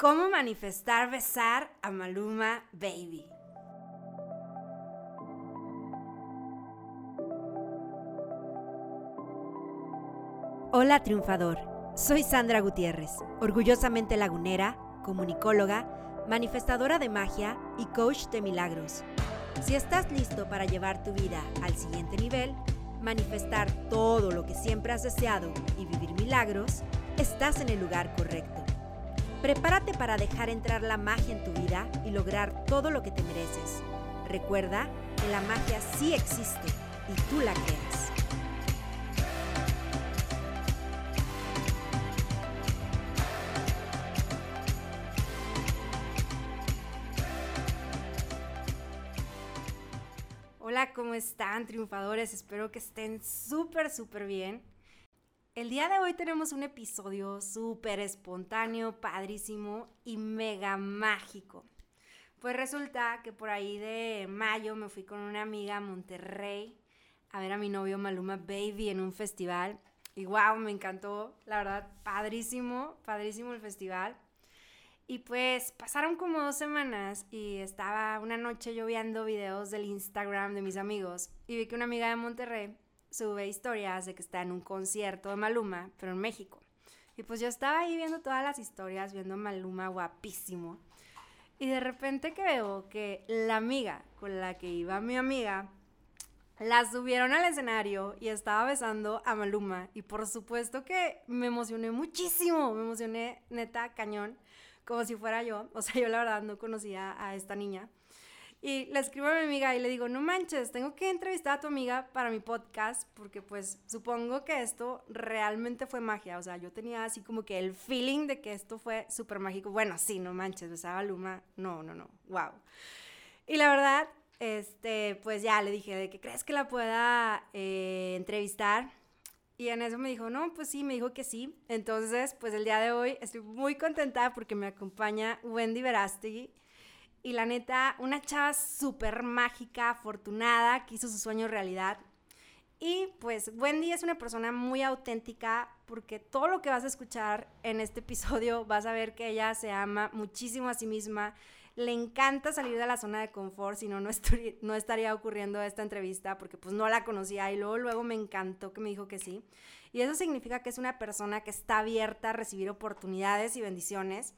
¿Cómo manifestar besar a Maluma Baby? Hola triunfador, soy Sandra Gutiérrez, orgullosamente lagunera, comunicóloga, manifestadora de magia y coach de milagros. Si estás listo para llevar tu vida al siguiente nivel, manifestar todo lo que siempre has deseado y vivir milagros, estás en el lugar correcto. Prepárate para dejar entrar la magia en tu vida y lograr todo lo que te mereces. Recuerda que la magia sí existe y tú la creas. Hola, ¿cómo están triunfadores? Espero que estén súper, súper bien. El día de hoy tenemos un episodio súper espontáneo, padrísimo y mega mágico. Pues resulta que por ahí de mayo me fui con una amiga a Monterrey a ver a mi novio Maluma Baby en un festival. Y wow, me encantó, la verdad, padrísimo, padrísimo el festival. Y pues pasaron como dos semanas y estaba una noche yo viendo videos del Instagram de mis amigos y vi que una amiga de Monterrey sube historias de que está en un concierto de Maluma, pero en México. Y pues yo estaba ahí viendo todas las historias, viendo a Maluma guapísimo. Y de repente que veo que la amiga con la que iba mi amiga, la subieron al escenario y estaba besando a Maluma. Y por supuesto que me emocioné muchísimo, me emocioné neta cañón, como si fuera yo. O sea, yo la verdad no conocía a esta niña. Y le escribo a mi amiga y le digo, no manches, tengo que entrevistar a tu amiga para mi podcast porque pues supongo que esto realmente fue magia. O sea, yo tenía así como que el feeling de que esto fue súper mágico. Bueno, sí, no manches, besaba Luma. No, no, no, wow. Y la verdad, este, pues ya le dije, ¿de qué crees que la pueda eh, entrevistar? Y en eso me dijo, no, pues sí, me dijo que sí. Entonces, pues el día de hoy estoy muy contenta porque me acompaña Wendy Verástegui. Y la neta, una chava súper mágica, afortunada, que hizo su sueño realidad. Y pues Wendy es una persona muy auténtica porque todo lo que vas a escuchar en este episodio vas a ver que ella se ama muchísimo a sí misma, le encanta salir de la zona de confort, si no, no, estaría ocurriendo esta entrevista porque pues no la conocía y luego, luego me encantó que me dijo que sí. Y eso significa que es una persona que está abierta a recibir oportunidades y bendiciones.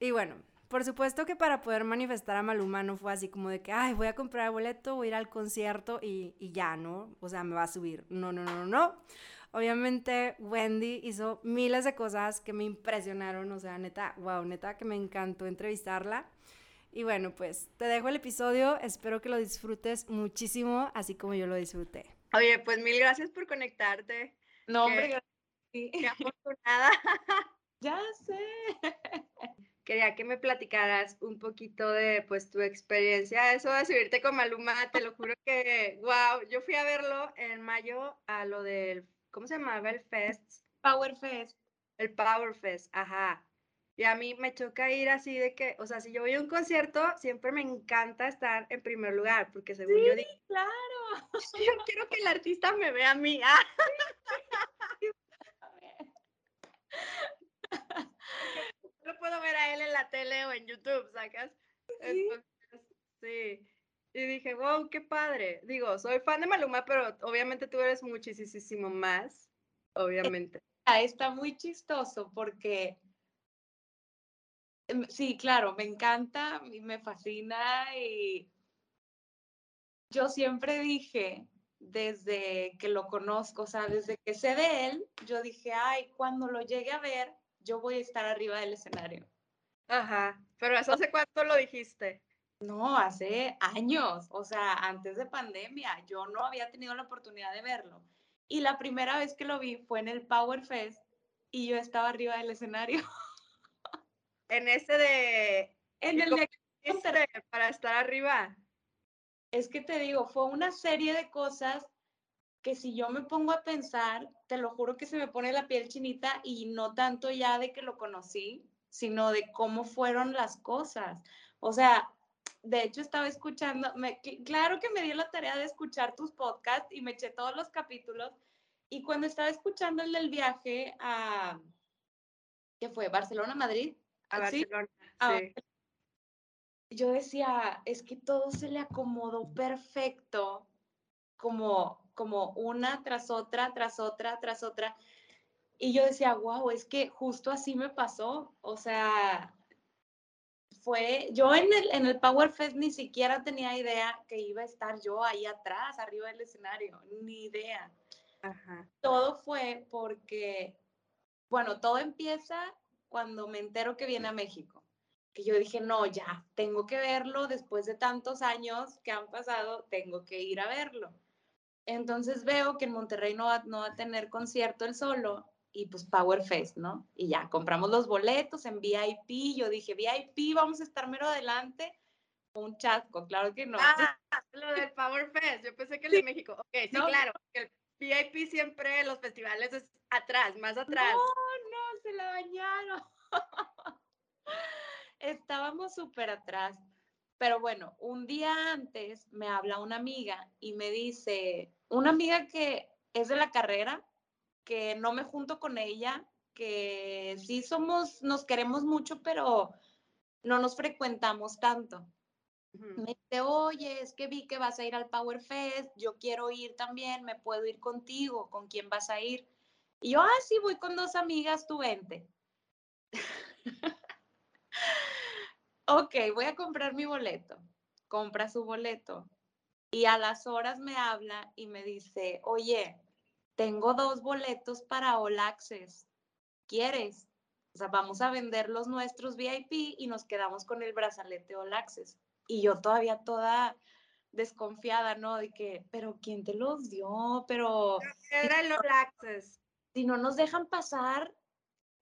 Y bueno, por supuesto que para poder manifestar a Maluma no fue así como de que, ay, voy a comprar el boleto, voy a ir al concierto y, y ya, ¿no? O sea, me va a subir. No, no, no, no, no. Obviamente Wendy hizo miles de cosas que me impresionaron, o sea, neta, wow, neta que me encantó entrevistarla. Y bueno, pues te dejo el episodio, espero que lo disfrutes muchísimo, así como yo lo disfruté. Oye, pues mil gracias por conectarte. No, hombre, qué, qué afortunada. ya sé quería que me platicaras un poquito de pues tu experiencia, eso de subirte con Maluma, te lo juro que, wow, yo fui a verlo en mayo a lo del, ¿cómo se llamaba? El Fest. Power Fest. El Power Fest, ajá. Y a mí me choca ir así de que, o sea, si yo voy a un concierto, siempre me encanta estar en primer lugar, porque según sí, yo digo, claro. Yo quiero que el artista me vea a mí. Ah. él en YouTube, ¿sacas? Sí. sí. Y dije, wow, qué padre. Digo, soy fan de Maluma, pero obviamente tú eres muchísimo más, obviamente. Está muy chistoso porque, em, sí, claro, me encanta y me fascina y yo siempre dije, desde que lo conozco, o sea, desde que sé de él, yo dije, ay, cuando lo llegue a ver, yo voy a estar arriba del escenario. Ajá, pero ¿eso hace cuánto lo dijiste? No, hace años, o sea, antes de pandemia, yo no había tenido la oportunidad de verlo. Y la primera vez que lo vi fue en el Power Fest y yo estaba arriba del escenario. En ese de... En el de... Para estar arriba. Es que te digo, fue una serie de cosas que si yo me pongo a pensar, te lo juro que se me pone la piel chinita y no tanto ya de que lo conocí, sino de cómo fueron las cosas. O sea, de hecho estaba escuchando, me, claro que me di la tarea de escuchar tus podcasts y me eché todos los capítulos y cuando estaba escuchando el del viaje a, ¿qué fue? Barcelona-Madrid. A ¿Sí? Barcelona. Ah, sí. yo decía, es que todo se le acomodó perfecto, como, como una tras otra, tras otra, tras otra. Y yo decía, wow, es que justo así me pasó. O sea, fue, yo en el, en el Power Fest ni siquiera tenía idea que iba a estar yo ahí atrás, arriba del escenario, ni idea. Ajá. Todo fue porque, bueno, todo empieza cuando me entero que viene a México. Que yo dije, no, ya, tengo que verlo después de tantos años que han pasado, tengo que ir a verlo. Entonces veo que en Monterrey no va, no va a tener concierto el solo y pues Power Fest, ¿no? Y ya, compramos los boletos en VIP, yo dije, VIP, vamos a estar mero adelante. Un chasco, claro que no. Ah, lo del Power Fest. Yo pensé que el de México. Ok, sí, No, claro. El VIP siempre los festivales es atrás, más atrás. No, no, se la bañaron. Estábamos súper atrás. Pero bueno, un día antes me habla una amiga y me dice, una amiga que es de la carrera, que no me junto con ella, que sí somos, nos queremos mucho, pero no nos frecuentamos tanto. Me dice, oye, es que vi que vas a ir al Power Fest, yo quiero ir también, me puedo ir contigo, ¿con quién vas a ir? Y yo, ah, sí, voy con dos amigas, tú vente. ok, voy a comprar mi boleto. Compra su boleto. Y a las horas me habla y me dice, oye, tengo dos boletos para All Access. ¿Quieres? O sea, vamos a vender los nuestros VIP y nos quedamos con el brazalete All Access. Y yo todavía toda desconfiada, ¿no? De que, pero ¿quién te los dio? Pero Era el All Access. si no nos dejan pasar,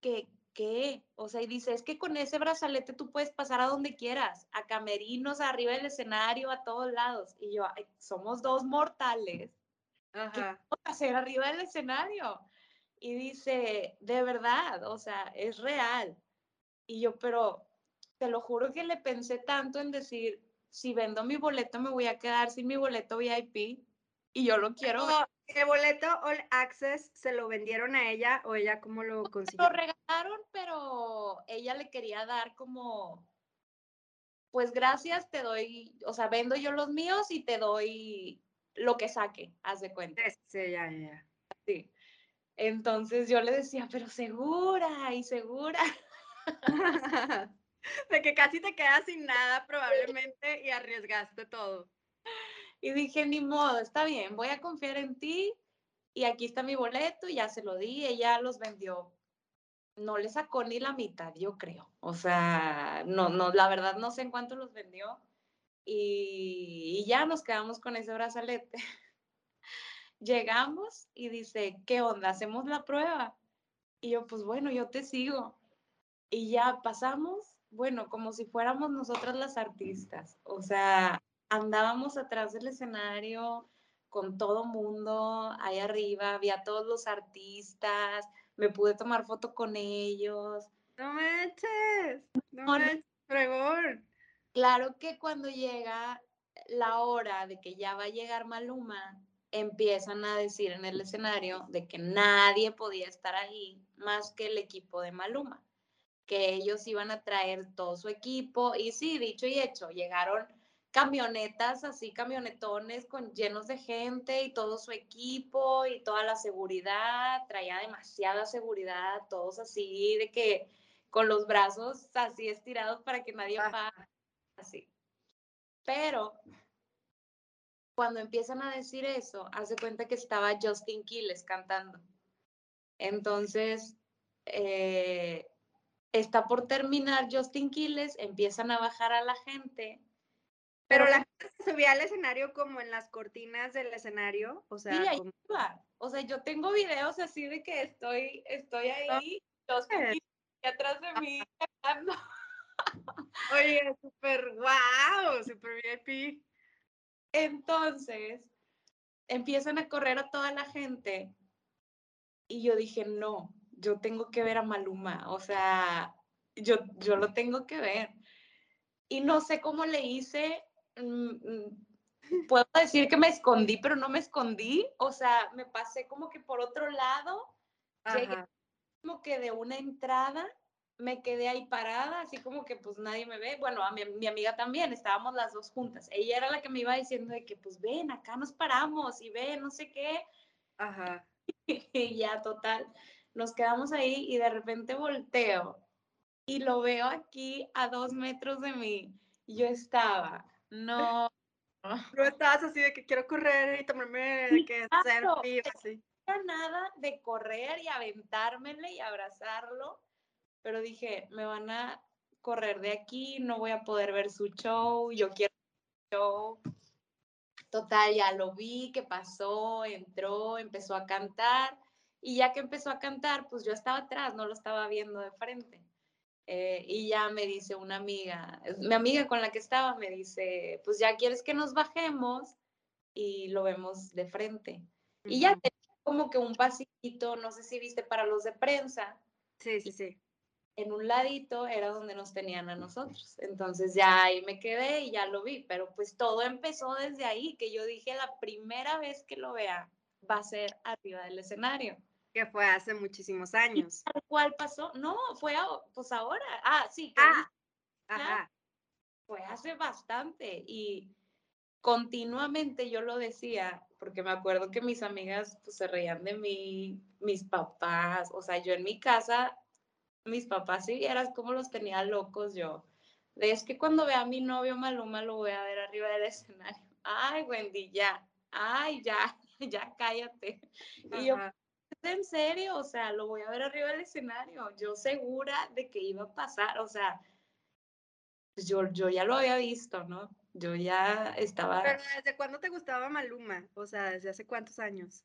¿qué? ¿Qué? O sea, y dice, es que con ese brazalete tú puedes pasar a donde quieras, a camerinos, arriba del escenario, a todos lados. Y yo, "Ay, somos dos mortales. Ajá. a hacer arriba del escenario? Y dice, de verdad, o sea, es real. Y yo, pero te lo juro que le pensé tanto en decir, si vendo mi boleto me voy a quedar sin mi boleto VIP y yo lo quiero ver. ¿El boleto All Access se lo vendieron a ella o ella cómo lo Lo consiguió? regalaron, pero ella le quería dar como, pues gracias, te doy, o sea, vendo yo los míos y te doy lo que saque, haz de cuenta. Sí, ya, ya, ya. Sí. Entonces yo le decía, pero segura y segura. De que casi te quedas sin nada probablemente y arriesgaste todo. Y dije, ni modo, está bien, voy a confiar en ti y aquí está mi boleto y ya se lo di, ella los vendió. No le sacó ni la mitad, yo creo. O sea, no, no, la verdad no sé en cuánto los vendió. Y, y ya nos quedamos con ese brazalete. Llegamos y dice, ¿qué onda? ¿Hacemos la prueba? Y yo, pues bueno, yo te sigo. Y ya pasamos, bueno, como si fuéramos nosotras las artistas. O sea, andábamos atrás del escenario con todo mundo, ahí arriba, había todos los artistas, me pude tomar foto con ellos. No manches, no No, no. manches, fregón. Claro que cuando llega la hora de que ya va a llegar Maluma, empiezan a decir en el escenario de que nadie podía estar ahí más que el equipo de Maluma, que ellos iban a traer todo su equipo y sí, dicho y hecho, llegaron camionetas así, camionetones con llenos de gente y todo su equipo y toda la seguridad, traía demasiada seguridad, todos así de que con los brazos así estirados para que nadie Ah. pase así. Pero cuando empiezan a decir eso, hace cuenta que estaba Justin Quiles cantando. Entonces, eh, está por terminar Justin Quiles, empiezan a bajar a la gente. Pero la gente se subía al escenario como en las cortinas del escenario, o sea, sí, ahí como- iba. O sea, yo tengo videos así de que estoy, estoy ahí, Justin. Quiles atrás de mí cantando. Oye, súper, wow, súper VIP. Entonces, empiezan a correr a toda la gente y yo dije, no, yo tengo que ver a Maluma, o sea, yo, yo lo tengo que ver. Y no sé cómo le hice, mm, mm, puedo decir que me escondí, pero no me escondí, o sea, me pasé como que por otro lado, llegué Ajá. como que de una entrada me quedé ahí parada, así como que pues nadie me ve. Bueno, a mi, mi, amiga también, estábamos las dos juntas. Ella era la que me iba diciendo de que pues ven, acá nos paramos y ven, no sé qué. Ajá. y ya, total, nos quedamos ahí y de repente volteo y lo veo aquí a dos metros de mí. Yo estaba, no. No estabas así de que quiero correr y tomarme de que Claro, selfie, así. No nada de correr y aventármele y abrazarlo, pero dije, me van a correr de aquí, no voy a poder ver su show, yo quiero su show. Total, ya lo vi, que pasó, entró, empezó a cantar y ya que empezó a cantar, pues yo estaba atrás, no lo estaba viendo de frente. Eh, y ya me dice una amiga, mi amiga con la que estaba, me dice, pues ya quieres que nos bajemos y lo vemos de frente. Uh -huh. Y ya tenía como que un pasito, no sé si viste, para los de prensa. Sí, sí, sí. En un ladito era donde nos tenían a nosotros. Entonces ya ahí me quedé y ya lo vi, pero pues todo empezó desde ahí, que yo dije la primera vez que lo vea va a ser arriba del escenario. Que fue hace muchísimos años. ¿Tal cual pasó? No, fue a, pues ahora. Ah, sí. Ah, ajá. Fue hace bastante y continuamente yo lo decía, porque me acuerdo que mis amigas pues, se reían de mí, mis papás, o sea, yo en mi casa, mis papás sí eras como los tenía locos yo. Es que cuando vea a mi novio Maluma lo voy a ver arriba del escenario. Ay, Wendy, ya. Ay, ya, ya cállate. Ajá. Y yo, en serio, o sea, lo voy a ver arriba del escenario, yo segura de que iba a pasar, o sea, pues yo, yo ya lo había visto, ¿no? Yo ya estaba... Pero ¿desde cuándo te gustaba Maluma? O sea, ¿desde hace cuántos años?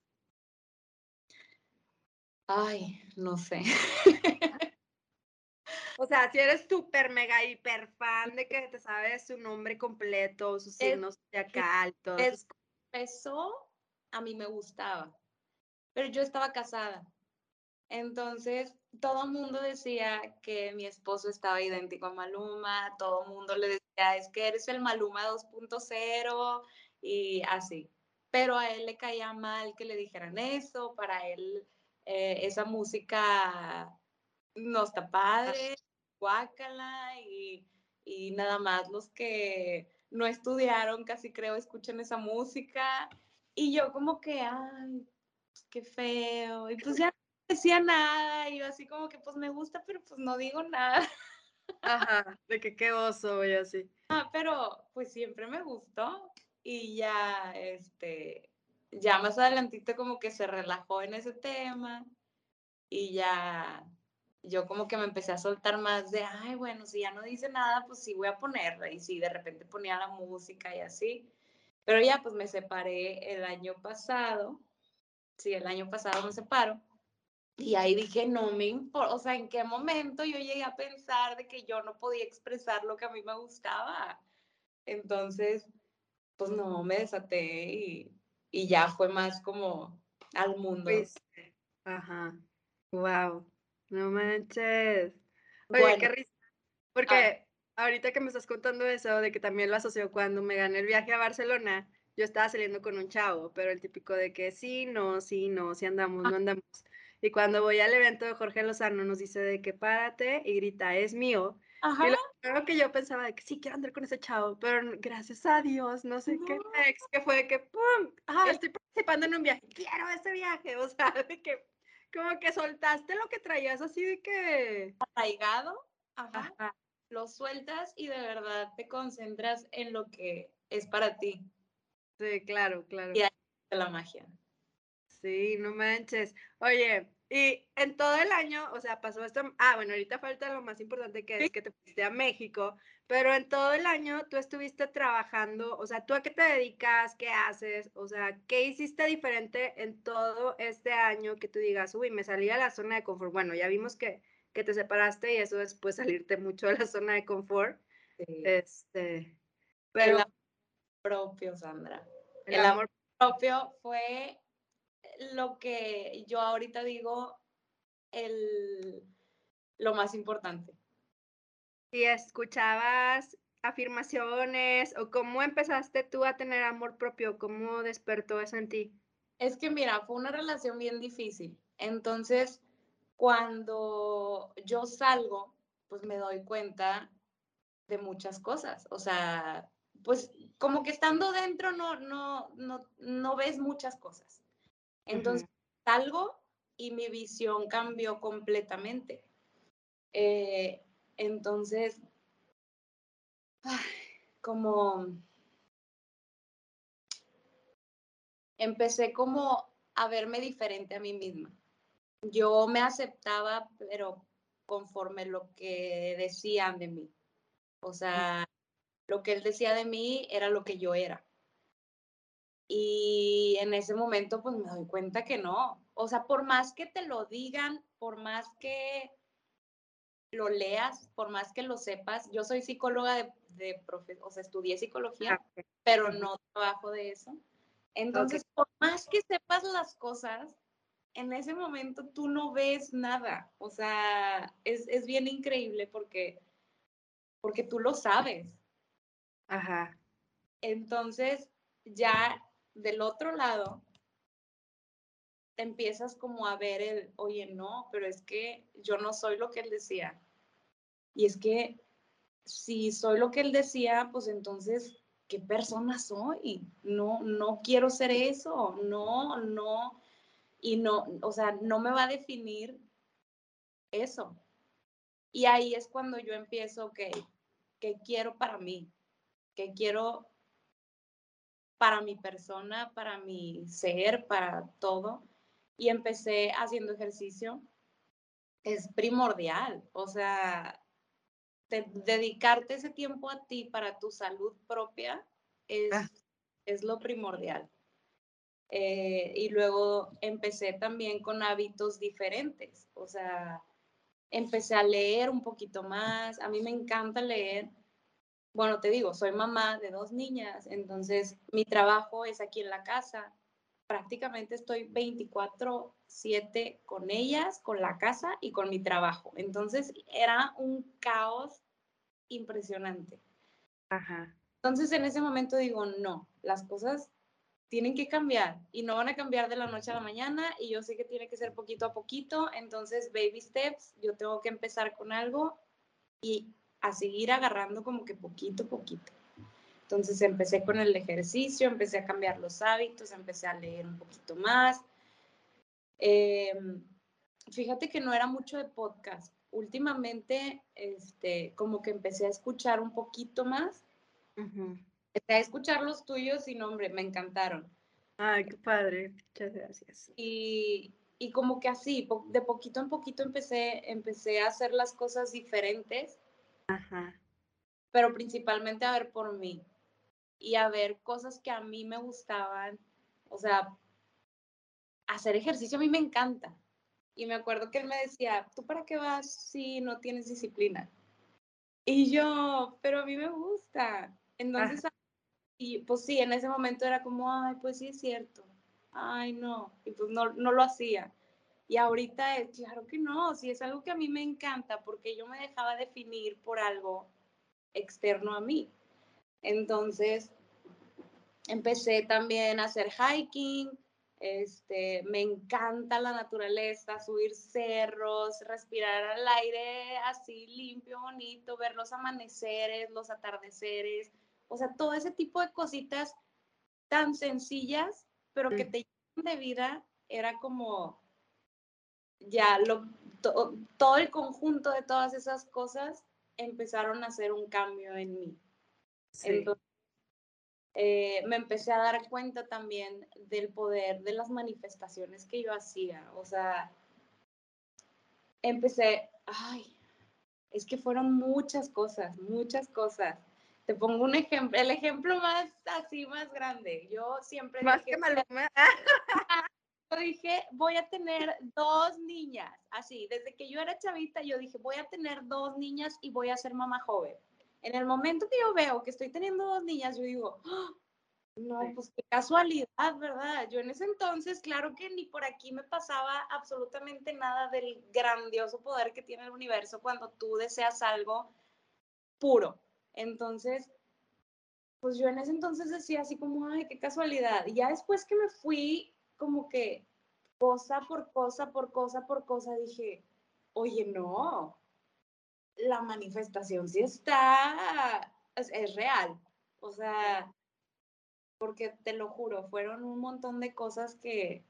Ay, no sé. o sea, si eres súper mega hiper fan de que te sabes su nombre completo, sus signos zodiacal, todo eso. A mí me gustaba pero yo estaba casada. Entonces, todo el mundo decía que mi esposo estaba idéntico a Maluma, todo el mundo le decía, es que eres el Maluma 2.0 y así. Pero a él le caía mal que le dijeran eso, para él eh, esa música no está padre, guácala y, y nada más los que no estudiaron casi creo escuchan esa música. Y yo como que, ay, qué feo. Y pues ya no decía nada. Y yo así como que pues me gusta, pero pues no digo nada. Ajá, de que qué oso y así. Ah, pero pues siempre me gustó. Y ya, este, ya más adelantito como que se relajó en ese tema. Y ya yo como que me empecé a soltar más de, ay, bueno, si ya no dice nada, pues sí voy a ponerla. Y sí, de repente ponía la música y así. Pero ya pues me separé el año pasado sí, el año pasado me separo. Y ahí dije, no me importa, o sea, ¿en qué momento yo llegué a pensar de que yo no podía expresar lo que a mí me gustaba? Entonces, pues no, me desaté y, y ya fue más como al mundo. Pues, ajá, wow, no manches. Oye, bueno, qué risa, porque ah. ahorita que me estás contando eso, de que también lo asoció cuando me gané el viaje a Barcelona, yo estaba saliendo con un chavo, pero el típico de que sí, no, sí, no, sí andamos, no andamos. Y cuando voy al evento de Jorge Lozano nos dice de que párate y grita, es mío. Ajá. Y lo primero que yo pensaba de que sí, quiero andar con ese chavo, pero gracias a Dios, no sé no. qué ex, que fue de que, ¡pum! Ah, estoy participando en un viaje, quiero ese viaje, o sea, de que como que soltaste lo que traías así de que... Arraigado, ajá. ajá. Lo sueltas y de verdad te concentras en lo que es para ti. Sí, claro, claro. Y ahí está la magia. Sí, no manches. Oye, y en todo el año, o sea, pasó esto. Ah, bueno, ahorita falta lo más importante que es que te fuiste a México, pero en todo el año tú estuviste trabajando, o sea, ¿tú a qué te dedicas? ¿Qué haces? O sea, ¿qué hiciste diferente en todo este año que tú digas, uy, me salí a la zona de confort? Bueno, ya vimos que, que te separaste y eso es pues salirte mucho de la zona de confort. Sí. Este, pero... El propio, Sandra. El, el amor propio fue lo que yo ahorita digo el, lo más importante. ¿Y escuchabas afirmaciones o cómo empezaste tú a tener amor propio? ¿Cómo despertó eso en ti? Es que mira, fue una relación bien difícil. Entonces, cuando yo salgo pues me doy cuenta de muchas cosas. O sea, pues como que estando dentro no, no, no, no ves muchas cosas. Entonces salgo y mi visión cambió completamente. Eh, entonces, como empecé como a verme diferente a mí misma. Yo me aceptaba, pero conforme lo que decían de mí. O sea, lo que él decía de mí era lo que yo era. Y en ese momento pues me doy cuenta que no. O sea, por más que te lo digan, por más que lo leas, por más que lo sepas, yo soy psicóloga de, de o sea, estudié psicología, ah, pero no trabajo de eso. Entonces, por más que sepas las cosas, en ese momento tú no ves nada. O sea, es, es bien increíble porque, porque tú lo sabes. Ajá. Entonces, ya del otro lado, te empiezas como a ver el, oye, no, pero es que yo no soy lo que él decía. Y es que si soy lo que él decía, pues entonces, ¿qué persona soy? No, no quiero ser eso, no, no, y no, o sea, no me va a definir eso. Y ahí es cuando yo empiezo, ok, ¿qué quiero para mí? ¿Qué quiero para mi persona, para mi ser, para todo? Y empecé haciendo ejercicio. Es primordial, o sea, dedicarte ese tiempo a ti para tu salud propia es, ah. es lo primordial. Eh, y luego empecé también con hábitos diferentes, o sea, empecé a leer un poquito más, a mí me encanta leer. Bueno, te digo, soy mamá de dos niñas, entonces mi trabajo es aquí en la casa. Prácticamente estoy 24/7 con ellas, con la casa y con mi trabajo. Entonces era un caos impresionante. Ajá. Entonces en ese momento digo, no, las cosas tienen que cambiar y no van a cambiar de la noche a la mañana y yo sé que tiene que ser poquito a poquito, entonces baby steps, yo tengo que empezar con algo y a seguir agarrando como que poquito a poquito. Entonces empecé con el ejercicio, empecé a cambiar los hábitos, empecé a leer un poquito más. Em, fíjate que no era mucho de podcast. Últimamente, este, como que empecé a escuchar un poquito más. Empecé a escuchar los tuyos y, no, hombre, me encantaron. Ay, qué padre. Muchas gracias. Y, y como que así, de poquito en poquito empecé, empecé a hacer las cosas diferentes. Ajá. Pero principalmente a ver por mí y a ver cosas que a mí me gustaban. O sea, hacer ejercicio a mí me encanta. Y me acuerdo que él me decía, ¿tú para qué vas si no tienes disciplina? Y yo, pero a mí me gusta. Entonces, y pues sí, en ese momento era como, ay, pues sí es cierto. Ay, no. Y pues no, no lo hacía. Y ahorita es, claro que no, si es algo que a mí me encanta, porque yo me dejaba definir por algo externo a mí. Entonces, empecé también a hacer hiking, este, me encanta la naturaleza, subir cerros, respirar al aire así limpio, bonito, ver los amaneceres, los atardeceres, o sea, todo ese tipo de cositas tan sencillas, pero que te llenan de vida, era como ya lo, todo el conjunto de todas esas cosas empezaron a hacer un cambio en mí. Entonces, eh, me empecé a dar cuenta también del poder de las manifestaciones que yo hacía. O sea, empecé, ay, es que fueron muchas cosas, muchas cosas. Te pongo un ejemplo, el ejemplo más así, más grande. Yo siempre... Más que Maluma. yo dije, voy a tener dos niñas, así, desde que yo era chavita, yo dije, voy a tener dos niñas y voy a ser mamá joven. En el momento que yo veo que estoy teniendo dos niñas, yo digo, ¡Ah! no, pues qué casualidad, ¿verdad? Yo en ese entonces, claro que ni por aquí me pasaba absolutamente nada del grandioso poder que tiene el universo cuando tú deseas algo puro. Entonces, pues yo en ese entonces decía así como, ay, qué casualidad. Y ya después que me fui como que cosa por cosa, por cosa, por cosa, dije, oye, no, la manifestación sí está, es, real. O sea, porque te lo juro, fueron un montón de cosas que,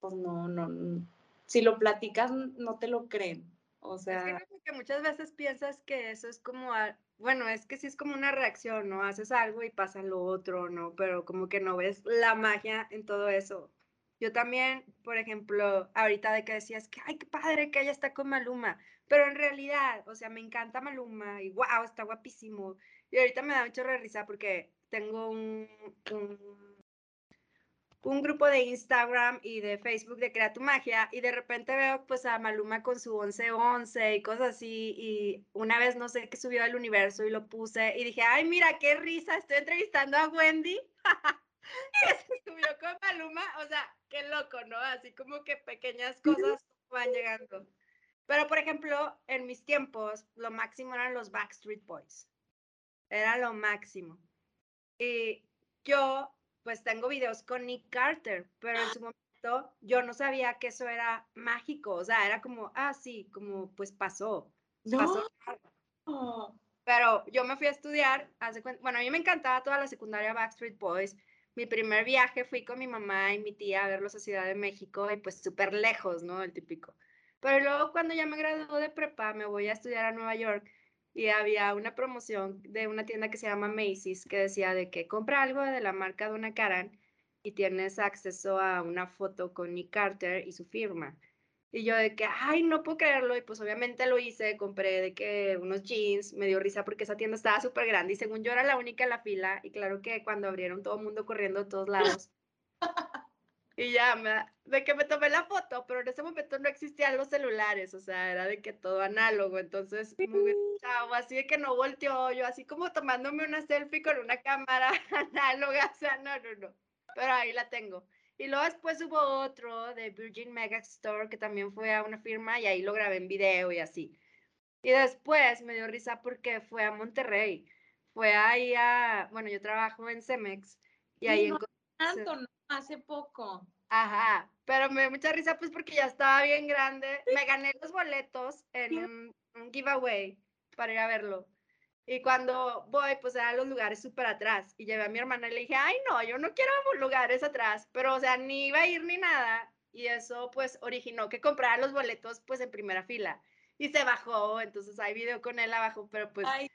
pues no, no, si lo platicas no te lo creen. O sea, es que, que muchas veces piensas que eso es como, a- bueno, es que sí es como una reacción, ¿no? Haces algo y pasa lo otro, ¿no? Pero como que no ves la magia en todo eso. Yo también, por ejemplo, ahorita de que decías que, ay, qué padre que ella está con Maluma, pero en realidad, o sea, me encanta Maluma y wow, está guapísimo. Y ahorita me da mucho risa porque tengo un, un un grupo de Instagram y de Facebook de Crea tu Magia y de repente veo pues a Maluma con su 1111 y cosas así y una vez no sé qué subió al universo y lo puse y dije, ay mira qué risa, estoy entrevistando a Wendy que se subió con Maluma, o sea, qué loco, ¿no? Así como que pequeñas cosas van llegando. Pero por ejemplo, en mis tiempos, lo máximo eran los Backstreet Boys. Era lo máximo. Y yo pues tengo videos con Nick Carter, pero en su momento yo no sabía que eso era mágico, o sea, era como, ah, sí, como pues pasó. no. pasó. Pero yo me fui a estudiar, hace bueno, a mí me encantaba toda la secundaria Backstreet Boys. Mi primer viaje fui con mi mamá y mi tía a verlos a Ciudad de México y pues súper lejos, ¿no? El típico. Pero luego cuando ya me gradué de prepa, me voy a estudiar a Nueva York y había una promoción de una tienda que se llama Macy's que decía de que compra algo de la marca Donna Karan y tienes acceso a una foto con Nick Carter y su firma. Y yo de que, ay, no puedo creerlo. Y pues obviamente lo hice, compré de que unos jeans, me dio risa porque esa tienda estaba súper grande y según yo era la única en la fila. Y claro que cuando abrieron todo el mundo corriendo de todos lados. Y ya, me, de que me tomé la foto, pero en ese momento no existían los celulares, o sea, era de que todo análogo, entonces muy chavo, así de que no volteó, yo así como tomándome una selfie con una cámara análoga, o sea, no, no, no, pero ahí la tengo. Y luego después hubo otro de Virgin Mega Store que también fue a una firma y ahí lo grabé en video y así. Y después me dio risa porque fue a Monterrey, fue ahí a, bueno, yo trabajo en Cemex y ahí no en... tanto, no, hace poco. Ajá, pero me dio mucha risa pues porque ya estaba bien grande. Me gané los boletos en un, un giveaway para ir a verlo. Y cuando voy, pues eran los lugares súper atrás. Y llevé a mi hermana y le dije, ay, no, yo no quiero lugares atrás. Pero, o sea, ni iba a ir ni nada. Y eso, pues, originó que comprara los boletos, pues, en primera fila. Y se bajó, entonces hay video con él abajo, pero pues... Ay,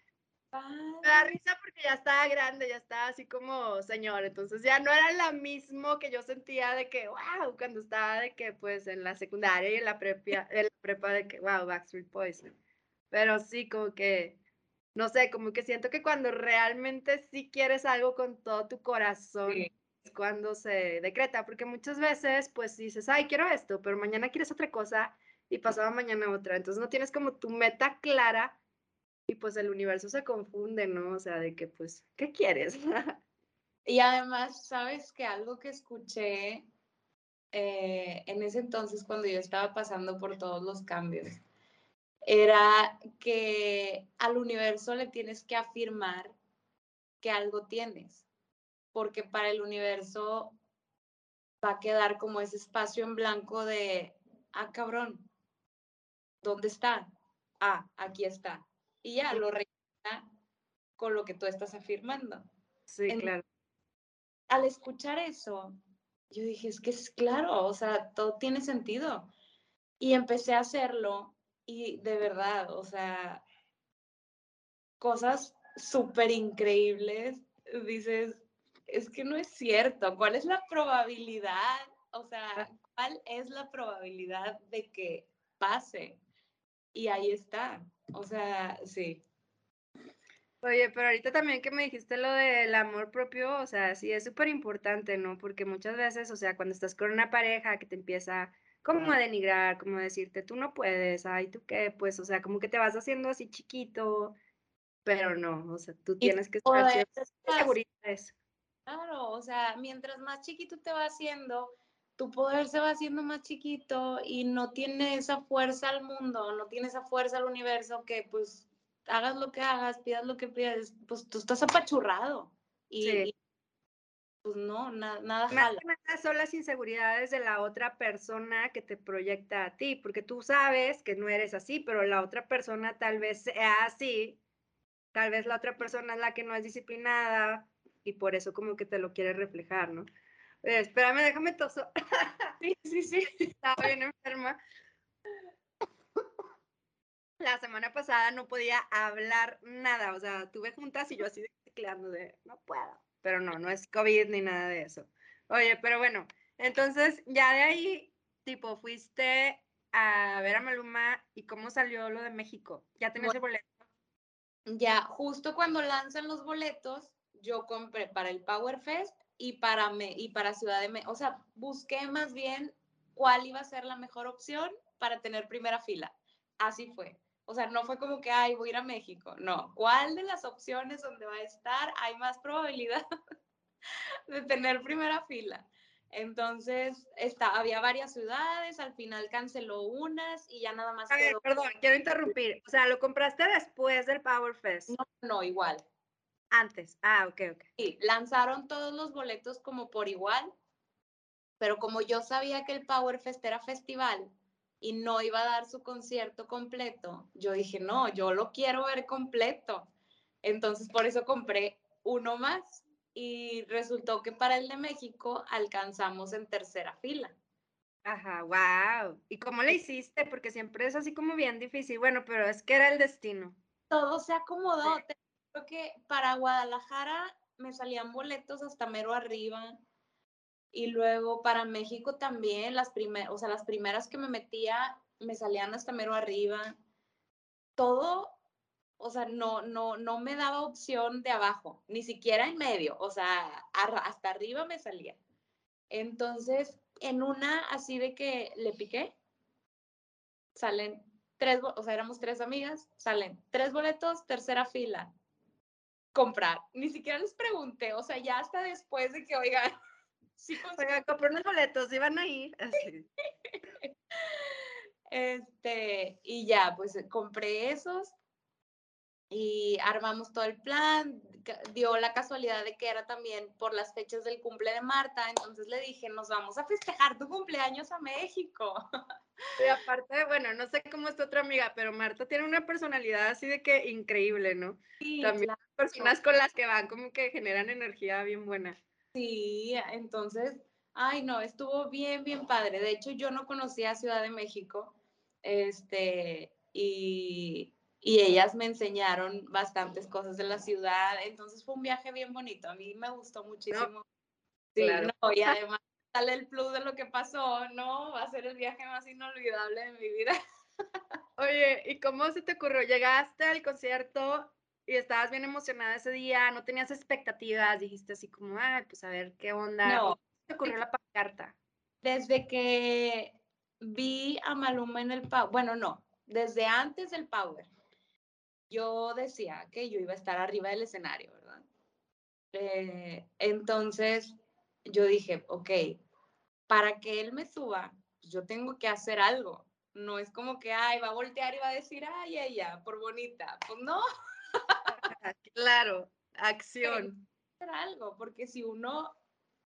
Me da risa porque ya estaba grande, ya estaba así como señor, entonces ya no era lo mismo que yo sentía de que, wow, cuando estaba de que pues en la secundaria y en la en la prepa de que, wow, Backstreet Boys. Pero sí, como que, no sé, como que siento que cuando realmente sí quieres algo con todo tu corazón, Sí. es cuando se decreta, porque muchas veces pues dices, ay, quiero esto, pero mañana quieres otra cosa y pasado mañana otra, entonces no tienes como tu meta clara y pues el universo se confunde, ¿no? O sea, de que pues, ¿qué quieres? Y además, sabes que algo que escuché eh, en ese entonces cuando yo estaba pasando por todos los cambios era que al universo le tienes que afirmar que algo tienes, porque para el universo va a quedar como ese espacio en blanco de, ah, cabrón, ¿dónde está? Ah, aquí está. Y ya lo rellena con lo que tú estás afirmando. Sí, En- claro. al escuchar eso, yo dije, es que es claro, o sea, todo tiene sentido. Y empecé a hacerlo y de verdad, o sea, cosas súper increíbles, dices, es que no es cierto, ¿cuál es la probabilidad? O sea, ¿cuál es la probabilidad de que pase? Y ahí está, o sea, sí. Oye, pero ahorita también que me dijiste lo del amor propio, o sea, sí es súper importante, ¿no? Porque muchas veces, o sea, cuando estás con una pareja que te empieza como a denigrar, como a decirte, tú no puedes, ay, ¿tú qué? Pues, o sea, como que te vas haciendo así chiquito, pero no, o sea, tú tienes que estar segurita de eso. Claro, o sea, mientras más chiquito te va haciendo, tu poder se va haciendo más chiquito y no tiene esa fuerza al mundo, no tiene esa fuerza al universo que pues hagas lo que hagas, pidas lo que pidas, pues tú estás apachurrado. Y, Sí. y pues no, nada nada Más jala. que nada son las inseguridades de la otra persona que te proyecta a ti, porque tú sabes que no eres así, pero la otra persona tal vez sea así, tal vez la otra persona es la que no es disciplinada y por eso como que te lo quiere reflejar, ¿no? Eh, espérame, déjame toso. Sí, sí, sí. Estaba bien enferma. La semana pasada no podía hablar nada, o sea, tuve juntas y yo así de tecleando de, no puedo, pero no, no es COVID ni nada de eso. Oye, pero bueno, entonces ya de ahí, tipo, fuiste a ver a Maluma y cómo salió lo de México. Ya tenías el boleto. Ya, justo cuando lanzan los boletos, yo compré para el Power Fest y para, me, y para Ciudad de México. O sea, busqué más bien cuál iba a ser la mejor opción para tener primera fila. Así fue. O sea, no fue como que, ay, voy a ir a México. No, ¿cuál de las opciones donde va a estar hay más probabilidad de tener primera fila? Entonces, está, había varias ciudades, al final canceló unas y ya nada más A ver, quedó. perdón, quiero interrumpir. O sea, lo compraste después del Power Fest. No, no, igual. Antes. Ah, ok, ok. Sí, lanzaron todos los boletos como por igual, pero como yo sabía que el Power Fest era festival y no iba a dar su concierto completo, yo dije, no, yo lo quiero ver completo. Entonces por eso compré uno más y resultó que para el de México alcanzamos en tercera fila. Ajá, wow. ¿Y cómo le hiciste? Porque siempre es así como bien difícil. Bueno, pero es que era el destino. Todo se acomodó. Te digo que para Guadalajara me salían boletos hasta mero arriba. Y luego para México también, las, primeras, o sea, las primeras que me metía me salían hasta mero arriba. Todo, o sea, no, no, no me daba opción de abajo, ni siquiera en medio, o sea, hasta arriba me salía. Entonces, en una así de que le piqué, salen tres, o sea, éramos tres amigas, salen tres boletos, tercera fila, comprar. Ni siquiera les pregunté, o sea, ya hasta después de que, oigan, sí Oigan, compré unos boletos, iban a ir. Así. este, y ya, pues compré esos y armamos todo el plan. Dio la casualidad de que era también por las fechas del cumple de Marta, entonces le dije, nos vamos a festejar tu cumpleaños a México. Y aparte, bueno, no sé cómo es tu otra amiga, pero Marta tiene una personalidad así de que increíble, ¿no? Sí, también. Personas con las que van como que generan energía bien buena. Sí, entonces, ay no, estuvo bien, bien padre. De hecho, yo no conocía Ciudad de México, este, y, y ellas me enseñaron bastantes cosas de la ciudad, entonces fue un viaje bien bonito, a mí me gustó muchísimo. No, sí, claro. no, y además sale el plus de lo que pasó, ¿no? Va a ser el viaje más inolvidable de mi vida. Oye, ¿y cómo se te ocurrió? Llegaste al concierto y estabas bien emocionada ese día, no tenías expectativas, dijiste así como, ay, pues a ver qué onda. No. ¿Cómo te ocurrió la pancarta? Desde que vi a Maluma en el Power, bueno, no, desde antes del Power, yo decía que yo iba a estar arriba del escenario, ¿verdad? Eh, entonces yo dije, ok, para que él me suba, pues yo tengo que hacer algo. No es como que, ay, va a voltear y va a decir, ay, ella, por bonita. Pues no. claro, acción. Hacer algo, porque si uno,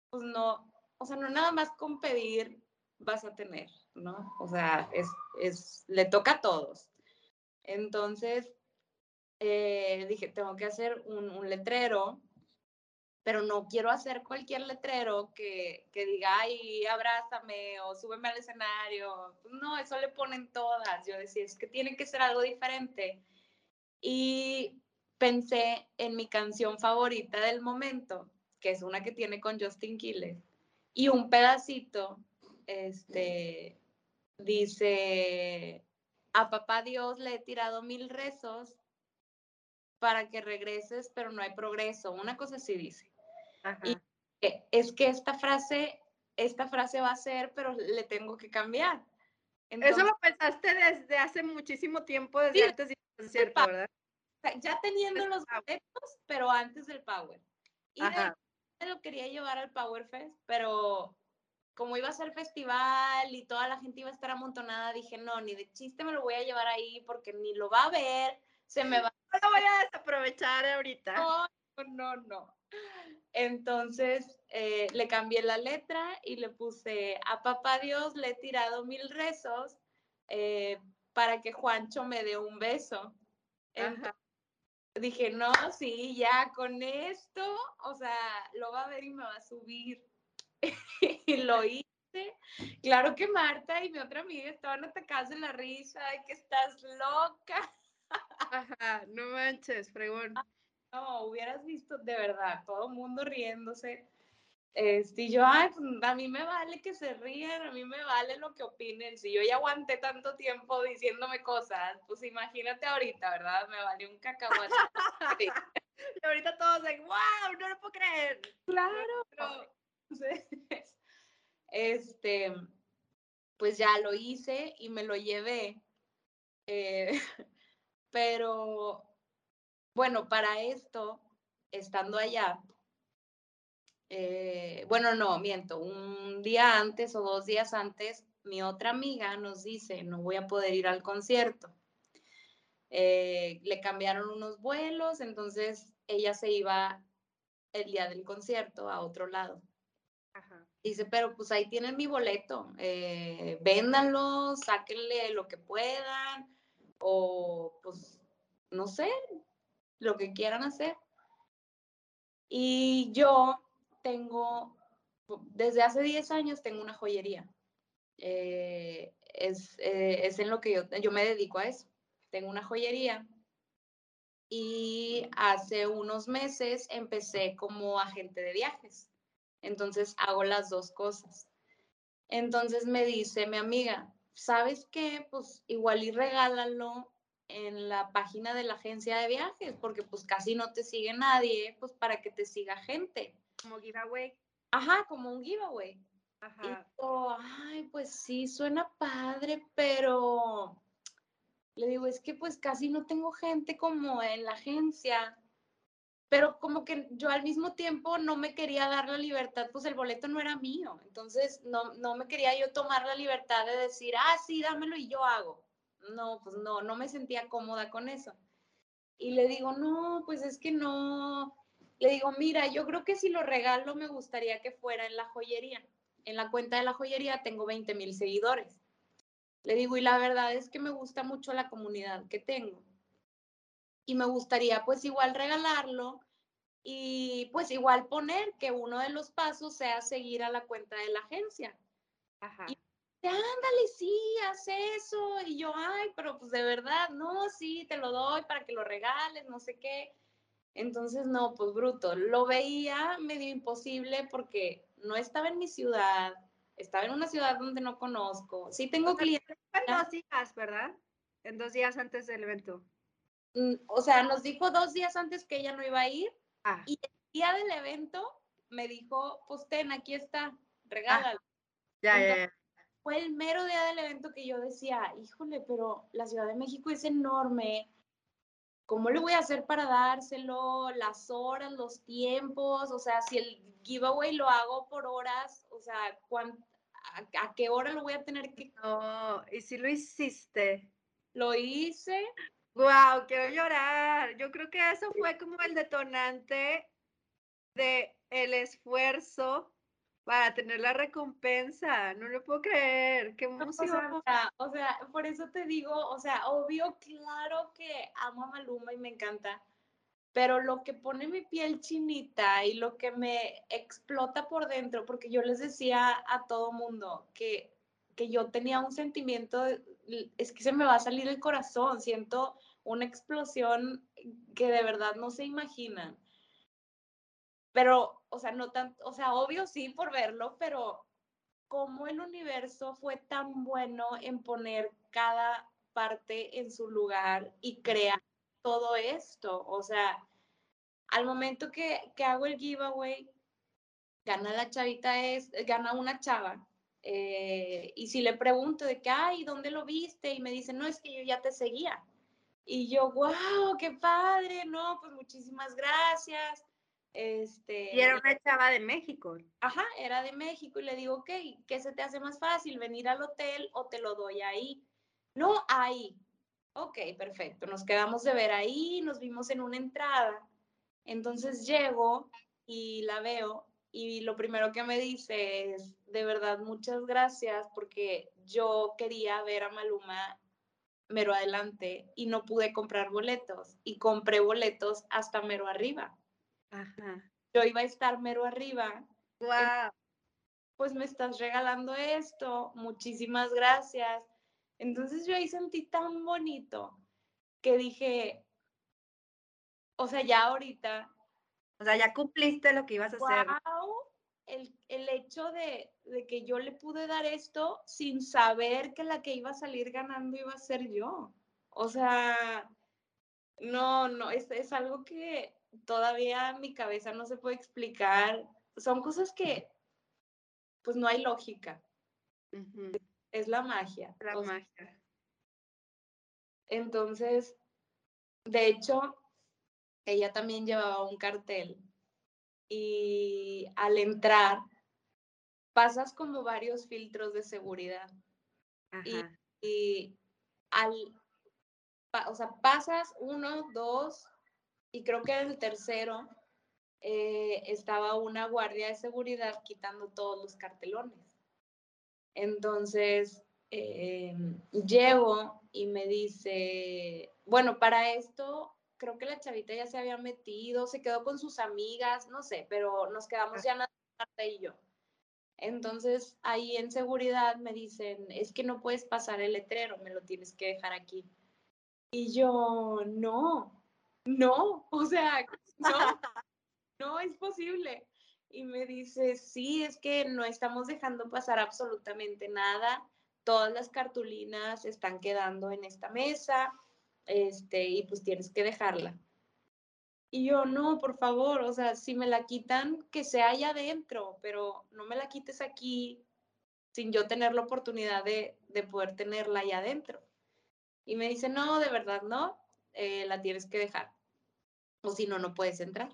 pues no, o sea, no nada más con pedir vas a tener, ¿no? O sea, es, es le toca a todos. Entonces, eh, dije, tengo que hacer un, un, letrero, pero no quiero hacer cualquier letrero que, que, diga, ay, abrázame o súbeme al escenario. No, eso le ponen todas. Yo decía, es que tiene que ser algo diferente. Y pensé en mi canción favorita del momento, que es una que tiene con Justin Quiles, y un pedacito, este, dice, a papá Dios le he tirado mil rezos para que regreses, pero no hay progreso. Una cosa así dice. Ajá. Y es que esta frase, esta frase va a ser, pero le tengo que cambiar. Entonces, Eso lo pensaste desde hace muchísimo tiempo, desde sí, antes concierto, ¿verdad? Ya teniendo los boletos, pero antes del Power. Y Ajá. de lo quería llevar al Power Fest, pero como iba a ser festival y toda la gente iba a estar amontonada, dije, no, ni de chiste me lo voy a llevar ahí porque ni lo va a ver, se me va. No lo voy a desaprovechar ahorita. No, no, no. Entonces eh, le cambié la letra y le puse a papá Dios le he tirado mil rezos eh, para que Juancho me dé un beso. Entonces, dije, no, sí, ya con esto, o sea, lo va a ver y me va a subir. y lo hice. Claro que Marta y mi otra amiga estaban atacadas de la risa, ay, que estás loca. Ajá, no manches, fregón. No, hubieras visto de verdad, todo el mundo riéndose. Este, y yo, ay, pues a mí me vale que se rían, a mí me vale lo que opinen. Si yo ya aguanté tanto tiempo diciéndome cosas, pues imagínate ahorita, ¿verdad? Me vale un cacahuate. y ahorita todos de, wow, no lo puedo creer. Claro. Entonces, este, pues ya lo hice y me lo llevé. Eh, pero, bueno, para esto, estando allá, eh, bueno, no, miento, un día antes o dos días antes, mi otra amiga nos dice, no voy a poder ir al concierto. Eh, le cambiaron unos vuelos, entonces ella se iba el día del concierto a otro lado. Dice, pero pues ahí tienen mi boleto, eh, véndanlo, sáquenle lo que puedan, o pues, no sé, lo que quieran hacer. Y yo tengo, desde hace 10 años tengo una joyería. Eh, es, eh, es, en lo que yo, yo me dedico a eso. Tengo una joyería y hace unos meses empecé como agente de viajes. Entonces hago las dos cosas. Entonces me dice mi amiga, ¿sabes qué? Pues igual y regálalo en la página de la agencia de viajes, porque pues casi no te sigue nadie, pues para que te siga gente. Como giveaway. Ajá, como un giveaway. Ajá. Y ay, pues sí, suena padre, pero le digo, es que pues casi no tengo gente como en la agencia, pero como que yo al mismo tiempo no me quería dar la libertad, pues el boleto no era mío, entonces no, no me quería yo tomar la libertad de decir, ah, sí, dámelo y yo hago. No, pues no, no me sentía cómoda con eso. Y le digo, no, pues es que no, le digo, mira, yo creo que si lo regalo me gustaría que fuera en la joyería. En la cuenta de la joyería tengo 20 mil seguidores. Le digo, y la verdad es que me gusta mucho la comunidad que tengo. Y me gustaría pues igual regalarlo y pues igual poner que uno de los pasos sea seguir a la cuenta de la agencia. Ajá. Y ándale, sí, haz eso. Y yo, ay, pero pues de verdad, no, sí, te lo doy para que lo regales, no sé qué. Entonces, no, pues bruto. Lo veía medio imposible porque no estaba en mi ciudad, estaba en una ciudad donde no conozco. Sí tengo clientes. En dos días, ¿verdad? En dos días antes del evento. Mm, o sea, nos dijo dos días antes que ella no iba a ir. Ah. Y el día del evento me dijo, pues ten, aquí está, ah. regálalo. ya, ya, Fue el mero día del evento que yo decía, híjole, pero la Ciudad de México es enorme ¿cómo le voy a hacer para dárselo? Las horas, los tiempos, o sea, si el giveaway lo hago por horas, o sea, a, qué hora lo voy a tener que...? No, y si lo hiciste. Lo hice. Wow, quiero llorar. Yo creo que eso fue como el detonante de el esfuerzo para tener la recompensa. No lo puedo creer. Qué emoción. O sea, por eso te digo, o sea, obvio, claro que amo a Maluma y me encanta. Pero lo que pone mi piel chinita y lo que me explota por dentro, porque yo les decía a todo mundo que, que yo tenía un sentimiento, es que se me va a salir el corazón, siento una explosión que de verdad no se imaginan pero, o sea, no tan, o sea, obvio sí por verlo, pero cómo el universo fue tan bueno en poner cada parte en su lugar y crear todo esto. O sea, al momento que, que hago el giveaway, gana la chavita, es, gana una chava. Eh, y si le pregunto de que, ay, ¿dónde lo viste? Y me dice, no, es que yo ya te seguía. Y yo, wow, qué padre, no, pues muchísimas gracias. Este, y era una chava de México. Ajá, era de México y le digo, ok, ¿qué se te hace más fácil? ¿Venir al hotel o te lo doy ahí? No, ahí. Ok, perfecto. Nos quedamos de ver ahí, nos vimos en una entrada Entonces llego y la veo y lo primero que me dice es, de verdad, muchas gracias porque yo quería ver a Maluma mero adelante y no pude comprar boletos y compré boletos hasta mero arriba. Ajá. Yo iba a estar mero arriba. Wow. Pues me estás regalando esto, muchísimas gracias. Entonces yo ahí sentí tan bonito que dije, o sea, ya ahorita. O sea, ya cumpliste lo que ibas a hacer. Wow, el, el hecho de, de, que yo le pude dar esto sin saber que la que iba a salir ganando iba a ser yo. O sea, no, no, es, es algo que todavía mi cabeza no se puede explicar. Son cosas que, pues no hay lógica. Uh -huh. Es la magia. La o magia. Entonces, de hecho, ella también llevaba un cartel y al entrar pasas como varios filtros de seguridad. Y, y, al, o sea, pasas uno, dos, y creo que en el tercero eh, estaba una guardia de seguridad quitando todos los cartelones. Entonces, eh, llego y me dice, bueno, para esto creo que la chavita ya se había metido, se quedó con sus amigas, no sé, pero nos quedamos ya Marta y yo. Entonces, ahí en seguridad me dicen, es que no puedes pasar el letrero, me lo tienes que dejar aquí. Y yo, no, no, o sea, no, no es posible. Y me dice, sí, es que no estamos dejando pasar absolutamente nada, todas las cartulinas están quedando en esta mesa, este, y pues tienes que dejarla. Y yo, no, por favor, o sea, si me la quitan, que sea allá adentro, pero no me la quites aquí sin yo tener la oportunidad de, de poder tenerla allá adentro. Y me dice, no, de verdad no, eh, la tienes que dejar, o si no, no puedes entrar.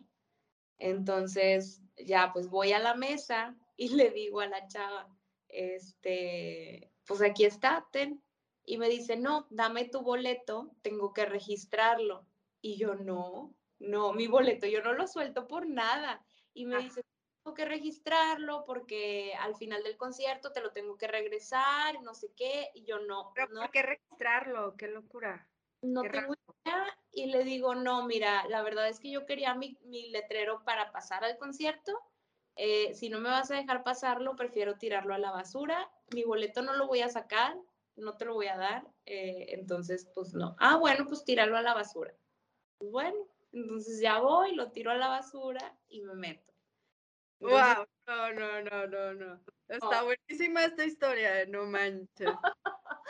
Entonces, ya, pues voy a la mesa y le digo a la chava, este, pues aquí está, ten. Y me dice, no, dame tu boleto, tengo que registrarlo. Y yo, no, no, mi boleto, yo no lo suelto por nada. Y me ah. dice, tengo que registrarlo porque al final del concierto te lo tengo que regresar, no sé qué. Y yo, no, ¿Pero no. ¿Por qué registrarlo? Qué locura. No qué tengo idea. Y le digo, no, mira, la verdad es que yo quería mi, mi letrero para pasar al concierto. Eh, si no me vas a dejar pasarlo, prefiero tirarlo a la basura. Mi boleto no lo voy a sacar, no te lo voy a dar. Eh, entonces, pues no. Ah, bueno, pues tíralo a la basura. Pues bueno, entonces ya voy, lo tiro a la basura y me meto. Entonces, wow, no, no, no, no, no. Está oh. buenísima esta historia, no manches.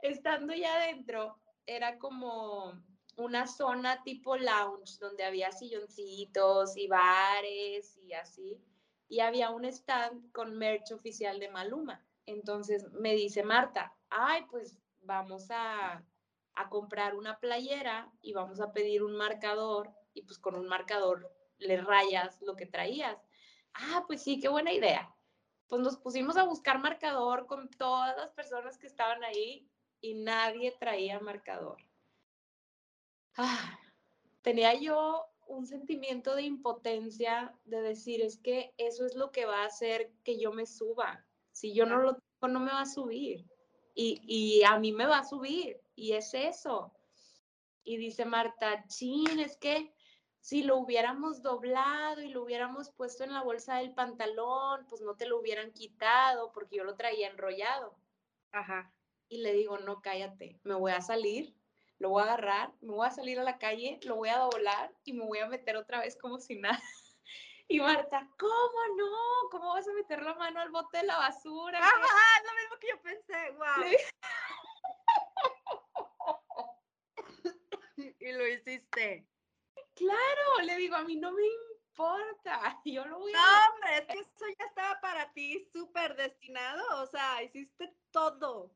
Estando ya adentro, era como una zona tipo lounge donde había silloncitos y bares y así. Y había un stand con merch oficial de Maluma. Entonces me dice Marta, ay, pues vamos a, a comprar una playera y vamos a pedir un marcador y pues con un marcador le rayas lo que traías. Ah, pues sí, qué buena idea. Pues nos pusimos a buscar marcador con todas las personas que estaban ahí y nadie traía marcador. Ah, tenía yo un sentimiento de impotencia de decir, es que eso es lo que va a hacer que yo me suba. Si yo no lo tengo, no me va a subir. Y, y a mí me va a subir. Y es eso. Y dice Marta, chin, es que si lo hubiéramos doblado y lo hubiéramos puesto en la bolsa del pantalón, pues no te lo hubieran quitado porque yo lo traía enrollado. Ajá. Y le digo, no, cállate, me voy a salir, lo voy a agarrar, me voy a salir a la calle, lo voy a doblar y me voy a meter otra vez como si nada. Y Marta, ¿cómo no? ¿Cómo vas a meter la mano al bote de la basura? Ajá, lo mismo que yo pensé, wow. y lo hiciste. Claro, le digo, a mí no me importa, yo lo voy a... No, hombre, es que eso ya estaba para ti súper destinado, o sea, hiciste todo.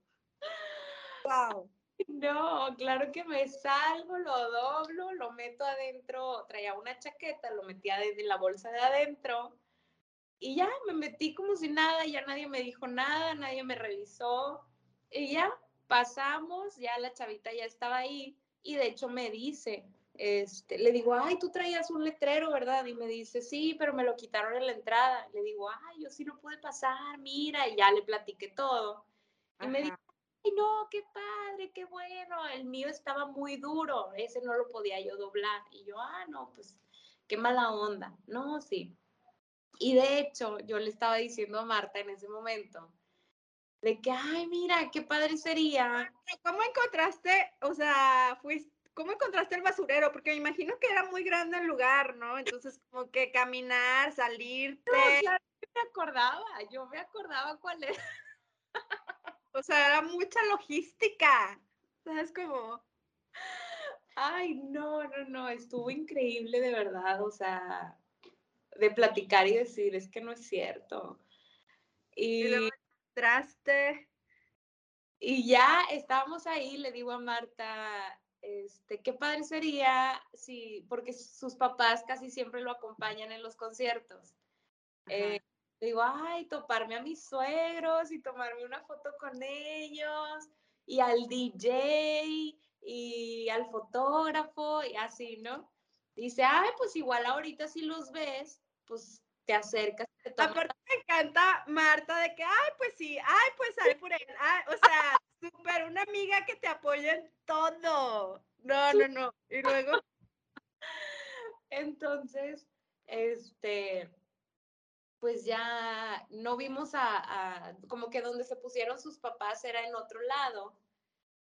Wow. No, claro que me salgo, lo doblo, lo meto adentro, traía una chaqueta, lo metía en la bolsa de adentro y ya me metí como si nada, ya nadie me dijo nada, nadie me revisó y ya pasamos, ya la chavita ya estaba ahí y de hecho me dice, este, le digo, ay, tú traías un letrero, ¿verdad? Y me dice, sí, pero me lo quitaron en la entrada. Le digo, ay, yo sí no pude pasar, mira, y ya le platiqué todo. Y me dice, ay, no, qué padre, qué bueno, el mío estaba muy duro, ese no lo podía yo doblar. Y yo, ah, no, pues, qué mala onda. No, sí. Y de hecho, yo le estaba diciendo a Marta en ese momento, de que, ay, mira, qué padre sería. ¿Cómo encontraste, o sea, fuiste, ¿cómo encontraste el basurero? Porque me imagino que era muy grande el lugar, ¿no? Entonces, como que caminar, salirte. No, claro me acordaba, yo me acordaba cuál era. O sea, era mucha logística. ¿Sabes cómo? Ay, no, no, no, estuvo increíble de verdad, o sea, de platicar y decir, es que no es cierto. Y, y luego entraste. Y ya estábamos ahí, le digo a Marta, este, qué padre sería si, porque sus papás casi siempre lo acompañan en los conciertos. Eh, digo, ay, toparme a mis suegros y tomarme una foto con ellos y al DJ y al fotógrafo y así, ¿no? Dice, ay, pues igual ahorita si los ves, pues te acercas. Te Aparte me encanta Marta de que, ay, pues sí, ay, pues sale por él. o sea, súper una amiga que te apoya en todo. No, no, no. Y luego. Entonces, este, pues ya no vimos a, como que donde se pusieron sus papás era en otro lado.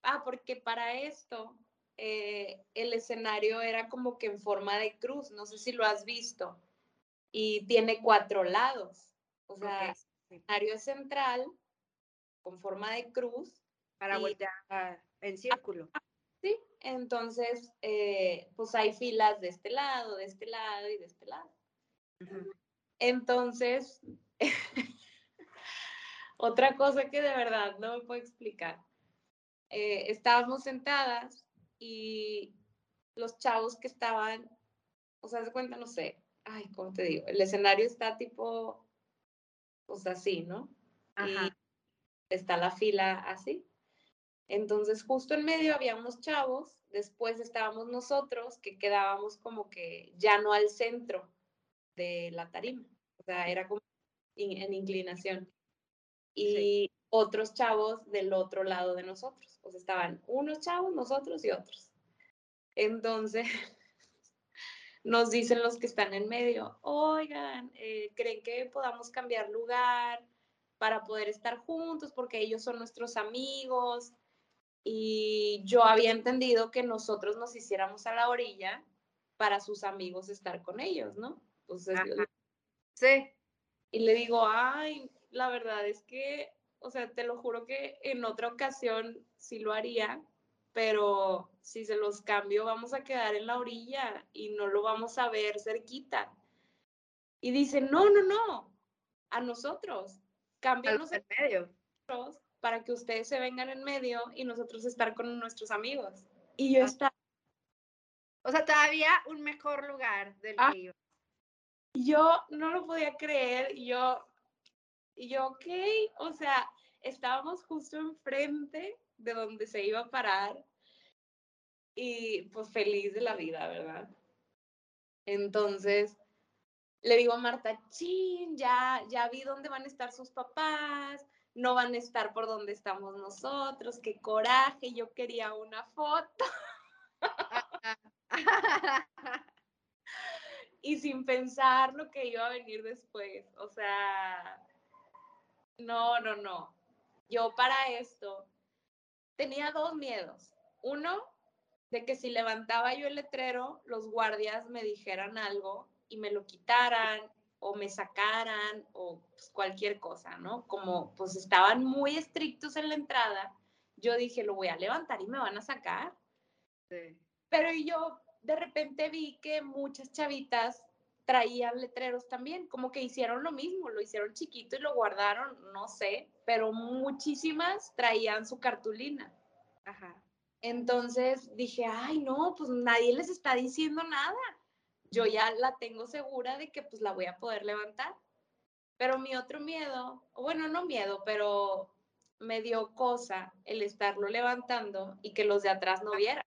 Ah, porque para esto eh, el escenario era como que en forma de cruz, no sé si lo has visto, y tiene cuatro lados. O sea, el escenario central con forma de cruz para voltear en círculo. Sí, entonces, eh, pues hay filas de este lado, de este lado y de este lado. Entonces, otra cosa que de verdad no me puedo explicar. Eh, estábamos sentadas y los chavos que estaban, o sea, se cuenta, no sé, ay, ¿cómo te digo? El escenario está tipo, pues así, ¿no? Y está la fila así. Entonces, justo en medio había unos chavos, después estábamos nosotros que quedábamos como que ya no al centro de la tarima, o sea, era como en inclinación. Y otros chavos del otro lado de nosotros, o sea, estaban unos chavos, nosotros y otros. Entonces, nos dicen los que están en medio, oigan, eh, ¿creen que podamos cambiar lugar para poder estar juntos? Porque ellos son nuestros amigos y yo había entendido que nosotros nos hiciéramos a la orilla para sus amigos estar con ellos, ¿no? Entonces, sí. Y le digo, ay, la verdad es que, o sea, te lo juro que en otra ocasión sí lo haría, pero si se los cambio vamos a quedar en la orilla y no lo vamos a ver cerquita. Y dice, no, no, no, a nosotros, cámbianos en medio para que ustedes se vengan en medio y nosotros estar con nuestros amigos. Y yo ah. estaba... O sea, todavía un mejor lugar del ah. que. Yo no lo podía creer y yo, y yo, ok, o sea, estábamos justo enfrente de donde se iba a parar y pues feliz de la vida, ¿verdad? Entonces, le digo a Marta, chin, ya, ya vi dónde van a estar sus papás, no van a estar por donde estamos nosotros, qué coraje, yo quería una foto. y sin pensar lo que iba a venir después, o sea, no, no, no. Yo para esto tenía dos miedos. Uno, de que si levantaba yo el letrero, los guardias me dijeran algo y me lo quitaran o me sacaran o pues, cualquier cosa, ¿no? Como pues estaban muy estrictos en la entrada, yo dije, lo voy a levantar y me van a sacar. Sí. Pero yo de repente vi que muchas chavitas traían letreros también, como que hicieron lo mismo, lo hicieron chiquito y lo guardaron, no sé, pero muchísimas traían su cartulina. Ajá. Entonces dije, ay, no, pues nadie les está diciendo nada yo ya la tengo segura de que pues la voy a poder levantar. Pero mi otro miedo, bueno, no miedo, pero me dio cosa el estarlo levantando y que los de atrás no vieran.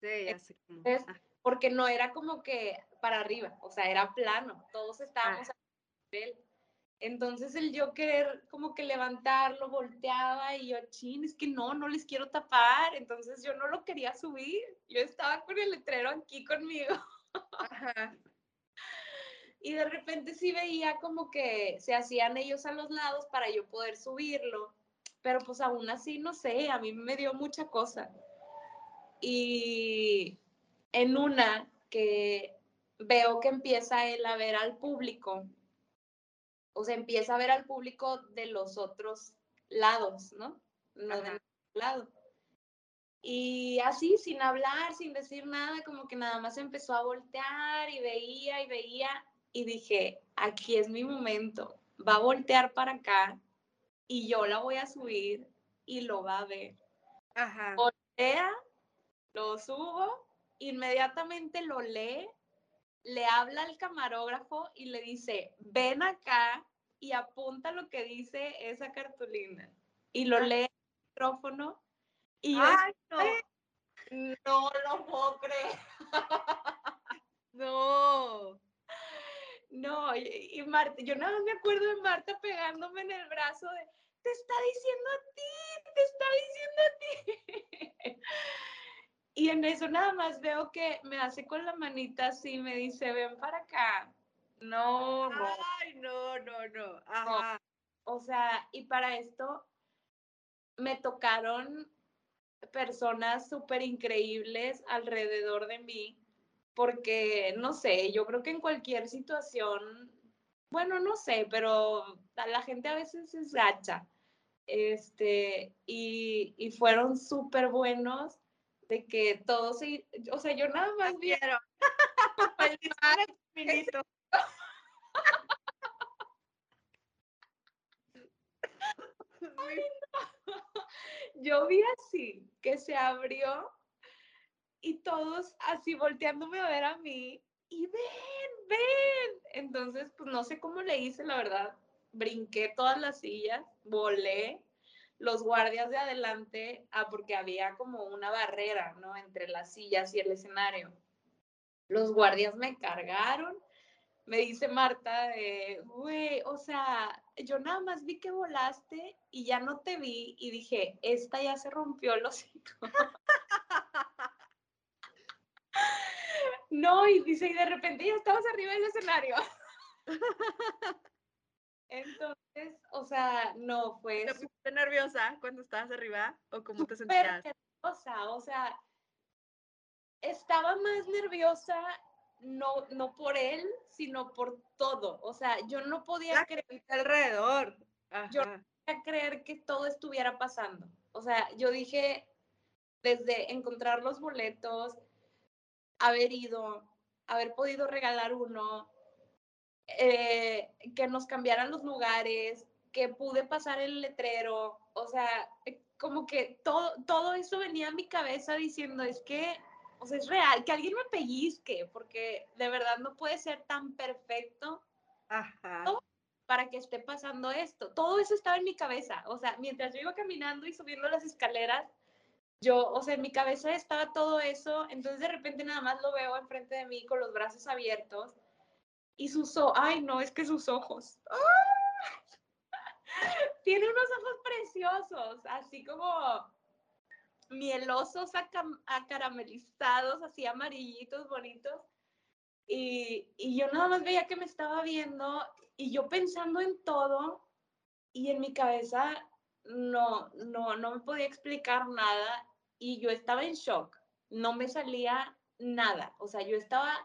Sí, Entonces, porque no era como que para arriba, o sea, era plano, todos estábamos Ah. a nivel. Entonces el yo querer como que levantarlo, volteaba y yo, chin, es que no, no les quiero tapar, entonces yo no lo quería subir, yo estaba con el letrero aquí conmigo Ajá. y de repente sí veía como que se hacían ellos a los lados para yo poder subirlo, pero pues aún así, no sé, a mí me dio mucha cosa. Y en una que veo que empieza él a ver al público, o sea, empieza a ver al público de los otros lados, ¿no? No del otro lado. Y así, sin hablar, sin decir nada, como que nada más empezó a voltear y veía y veía y dije, aquí es mi momento, va a voltear para acá y yo la voy a subir y lo va a ver. Ajá. Voltea, lo subo, inmediatamente lo lee, le habla al camarógrafo y le dice, ven acá y apunta lo que dice esa cartulina. Y lo Ah. lee en el micrófono y yo no. no lo puedo creer. No. No, y, y Marta, yo nada más me acuerdo de Marta pegándome en el brazo de, te está diciendo a ti, te está diciendo a ti. Y en eso nada más veo que me hace con la manita así, me dice, ven para acá. No, no. Ay, no, no, no. Ajá. O sea, y para esto me tocaron personas súper increíbles alrededor de mí, porque, no sé, yo creo que en cualquier situación, bueno, no sé, pero la gente a veces es gacha. Este, y, y fueron súper buenos de que todos, se- o sea, yo nada más vi Quiero. El disco del caminito. yo vi así, que se abrió y todos así volteándome a ver a mí y ven, ven. Entonces, pues no sé cómo le hice, la verdad. Brinqué todas las sillas, volé. Los guardias de adelante, ah, porque había como una barrera, ¿no? Entre las sillas y el escenario. Los guardias me cargaron. Me dice Marta, güey, o sea, yo nada más vi que volaste y ya no te vi y dije, esta ya se rompió el hocico. No, y dice, y de repente ya estabas arriba del escenario. Entonces, o sea, no, fue ¿Te pusiste nerviosa cuando estabas arriba? ¿O cómo te sentías? nerviosa, o sea, estaba más nerviosa no, no por él, sino por todo. O sea, yo no podía La creer alrededor. Yo- Ajá. podía creer que todo estuviera pasando. O sea, yo dije, desde encontrar los boletos, haber ido, haber podido regalar uno, eh, que nos cambiaran los lugares, que pude pasar el letrero, o sea, eh, como que todo, todo eso venía a mi cabeza diciendo, es que, o sea, es real, que alguien me pellizque, porque de verdad no puede ser tan perfecto Ajá. para que esté pasando esto. Todo eso estaba en mi cabeza. O sea, mientras yo iba caminando y subiendo las escaleras, yo, o sea, en mi cabeza estaba todo eso. Entonces de repente nada más lo veo enfrente de mí con los brazos abiertos y sus ojos, ay no, es que sus ojos. ¡Ah! Tiene unos ojos preciosos, así como mielosos, acaramelizados, así amarillitos, bonitos. Y, y yo nada más veía que me estaba viendo y yo pensando en todo y en mi cabeza no, no, no me podía explicar nada y yo estaba en shock, no me salía nada, o sea, yo estaba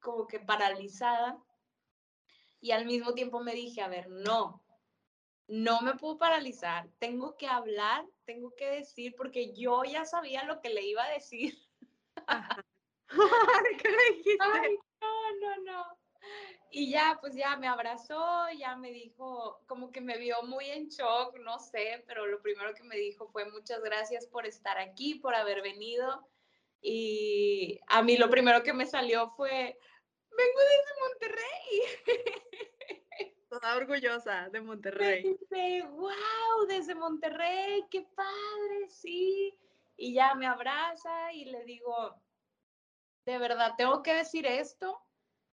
como que paralizada y al mismo tiempo me dije, a ver, no, no me puedo paralizar, tengo que hablar, tengo que decir, porque yo ya sabía lo que le iba a decir. ¿Qué le dijiste? Ay, no, no, no. Y ya, pues ya me abrazó, ya me dijo, como que me vio muy en shock, no sé, pero lo primero que me dijo fue muchas gracias por estar aquí, por haber venido. Y a mí lo primero que me salió fue, vengo desde Monterrey. Toda orgullosa de Me Monterrey. dice, wow, desde Monterrey, qué padre, sí. Y ya me abraza y le digo, de verdad, tengo que decir esto,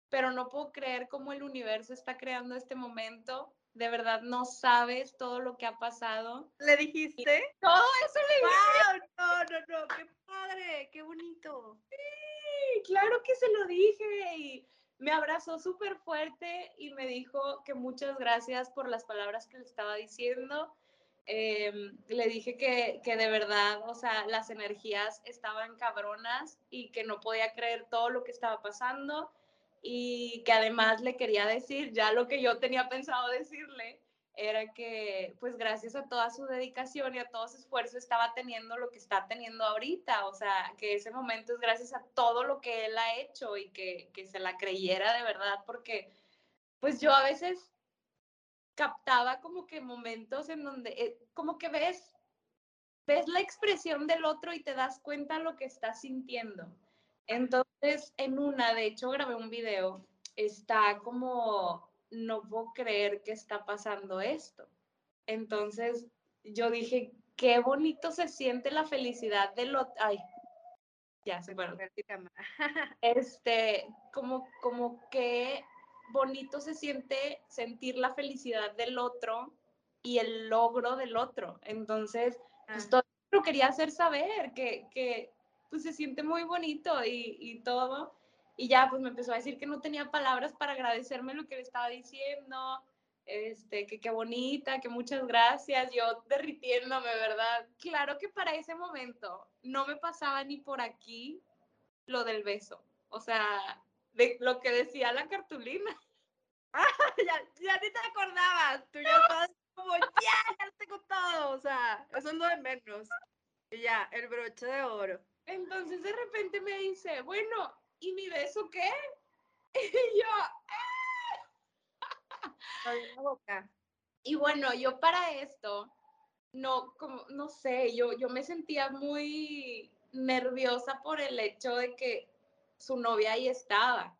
pero no puedo creer cómo el universo está creando este momento. De verdad, no sabes todo lo que ha pasado. ¿Le dijiste? Todo eso le dije. No, no, no, qué padre, qué bonito. Sí, claro que se lo dije y me abrazó súper fuerte y me dijo que muchas gracias por las palabras que le estaba diciendo. Em, le dije que, que, de verdad, o sea, las energías estaban cabronas y que no podía creer todo lo que estaba pasando y que además le quería decir ya lo que yo tenía pensado decirle era que pues gracias a toda su dedicación y a todo su esfuerzo estaba teniendo lo que está teniendo ahorita, o sea, que ese momento es gracias a todo lo que él ha hecho y que, que se la creyera de verdad, porque pues yo a veces captaba como que momentos en donde, eh, como que ves, ves la expresión del otro y te das cuenta lo que está sintiendo. Entonces, en una, de hecho, grabé un video, está como, no puedo creer que está pasando esto. Entonces, yo dije, qué bonito se siente la felicidad del otro. Ay, ya se fueron. Este, como, como que bonito se siente sentir la felicidad del otro y el logro del otro. Entonces, pues todo lo quería hacer saber, que, que pues se siente muy bonito y, y, todo. Y ya, pues me empezó a decir que no tenía palabras para agradecerme lo que le estaba diciendo, este, que qué bonita, que muchas gracias, yo derritiéndome, ¿verdad? Claro que para ese momento no me pasaba ni por aquí lo del beso, o sea, de lo que decía la cartulina. Ah, ya, ya ni te acordabas, tú ya estabas como, ya, ya lo tengo todo, o sea, eso es menos. Y ya, el broche de oro. Entonces de repente me dice, bueno, ¿y mi beso qué? Y yo, ¡ah! boca. Y bueno, yo para esto, no, como, no sé, yo, yo me sentía muy nerviosa por el hecho de que su novia ahí estaba.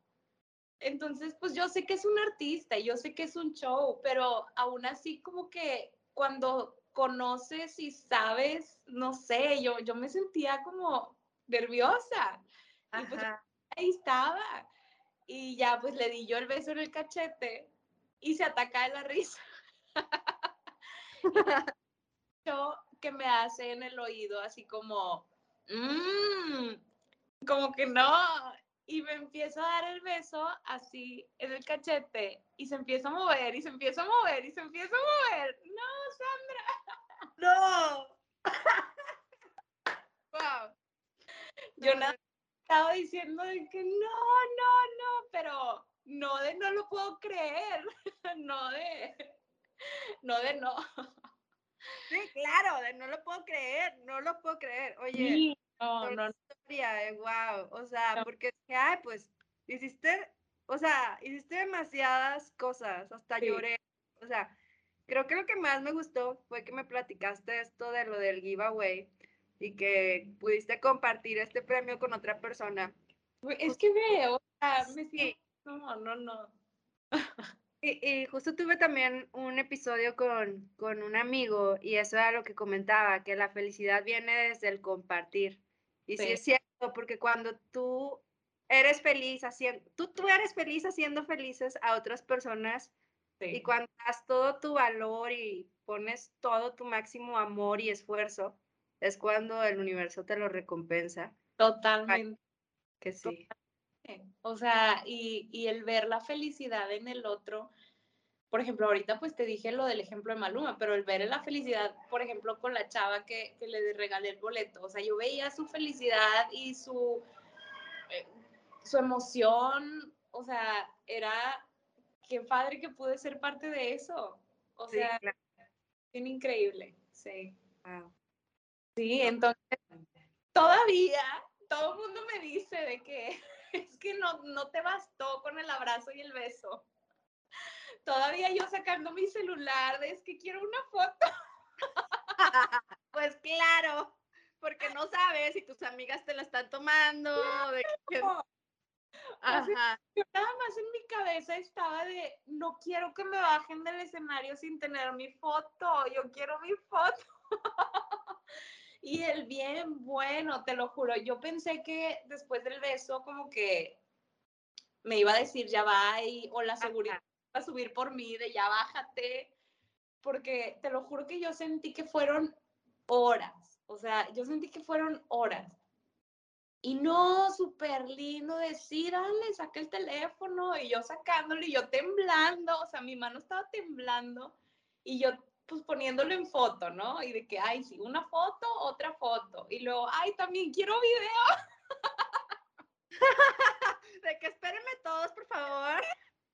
Entonces, pues yo sé que es un artista y yo sé que es un show, pero aún así como que cuando conoces y sabes, no sé, yo, yo me sentía como nerviosa. Y pues ahí estaba. Y ya pues le di yo el beso en el cachete y se ataca de la risa. yo que me hace en el oído así como, mmm, como que no. Y me empieza a dar el beso así en el cachete y se empieza a mover y se empieza a mover y se empieza a mover. No, Sandra. No. wow. Yo nada estaba diciendo de que no, no, no, pero no de no lo puedo creer, no de, no de no. Sí, claro, de no lo puedo creer, no lo puedo creer. Oye, no, no, historia, wow, o sea, porque ay, pues, hiciste, o sea, hiciste demasiadas cosas, hasta lloré, o sea, creo que lo que más me gustó fue que me platicaste esto de lo del giveaway, y que pudiste compartir este premio con otra persona. Es que veo, o sea, me siento, no, no, no. Y, justo tuve también un episodio con, con un amigo y eso era lo que comentaba, que la felicidad viene desde el compartir. Y sí, es cierto, porque cuando tú eres feliz haciendo, tú, tú eres feliz haciendo felices a otras personas y cuando das todo tu valor y pones todo tu máximo amor y esfuerzo, es cuando el universo te lo recompensa. Totalmente. Que sí. O sea, y, y, el ver la felicidad en el otro, por ejemplo, ahorita pues te dije lo del ejemplo de Maluma, pero el ver la felicidad, por ejemplo, con la chava que, que le regalé el boleto, o sea, yo veía su felicidad y su, eh, su emoción, o sea, era, qué padre que pude ser parte de eso. O sea, claro. increíble, sí. Wow. Sí, entonces todavía todo el mundo me dice de que es que no, no te bastó con el abrazo y el beso. Todavía yo sacando mi celular, es que quiero una foto. pues claro, porque no sabes si tus amigas te la están tomando. De que... Ajá. yo nada más en mi cabeza estaba de, no quiero que me bajen del escenario sin tener mi foto, yo quiero mi foto. Y el bien bueno, te lo juro. Yo pensé que después del beso como que me iba a decir ya va o la seguridad va a subir por mí de ya bájate, porque te lo juro que yo sentí que fueron horas, o sea, yo sentí que fueron horas. Y no, súper lindo decir, dale, saca el teléfono y yo sacándolo y yo temblando, o sea, mi mano estaba temblando y yo pues poniéndolo en foto, ¿no? Y de que, ay, sí, una foto, otra foto. Y luego, ay, también quiero video. de que espérenme todos, por favor.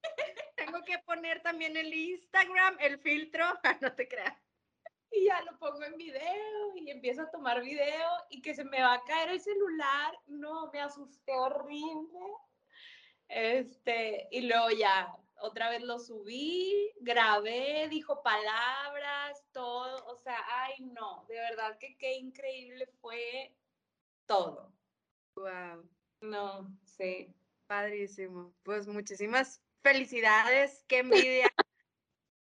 Tengo que poner también el Instagram, el filtro, no te creas. Y ya lo pongo en video y empiezo a tomar video y que se me va a caer el celular. No, me asusté horrible. Este, y luego ya otra vez lo subí, grabé, dijo palabras, todo, o sea, ay no, de verdad que qué increíble fue todo. Wow. No, sí. Padrísimo. Pues muchísimas felicidades, qué envidia.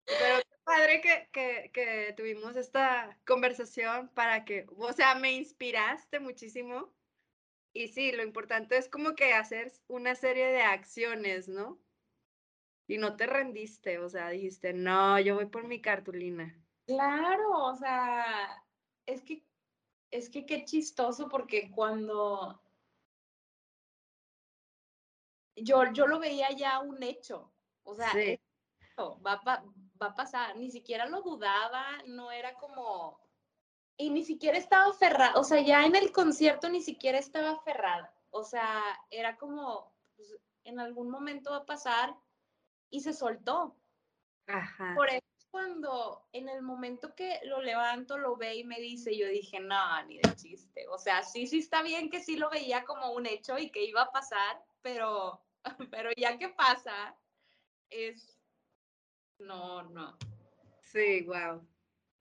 Pero qué padre que, que, que tuvimos esta conversación para que, o sea, me inspiraste muchísimo. Y sí, lo importante es como que hacer una serie de acciones, ¿no? Y no te rendiste, o sea, dijiste, no, yo voy por mi cartulina. Claro, o sea, es que, es que qué chistoso porque cuando yo, yo lo veía ya un hecho, o sea, va, va, va a pasar, ni siquiera lo dudaba, no era como, y ni siquiera estaba aferrada, o sea, ya en el concierto ni siquiera estaba aferrada, o sea, era como, pues, en algún momento va a pasar y se soltó. Ajá. Por eso cuando en el momento que lo levanto, lo ve y me dice, yo dije, no, ni de chiste. O sea, sí, sí está bien que sí lo veía como un hecho y que iba a pasar, pero, pero ya que pasa, es, no, no. Sí, wow.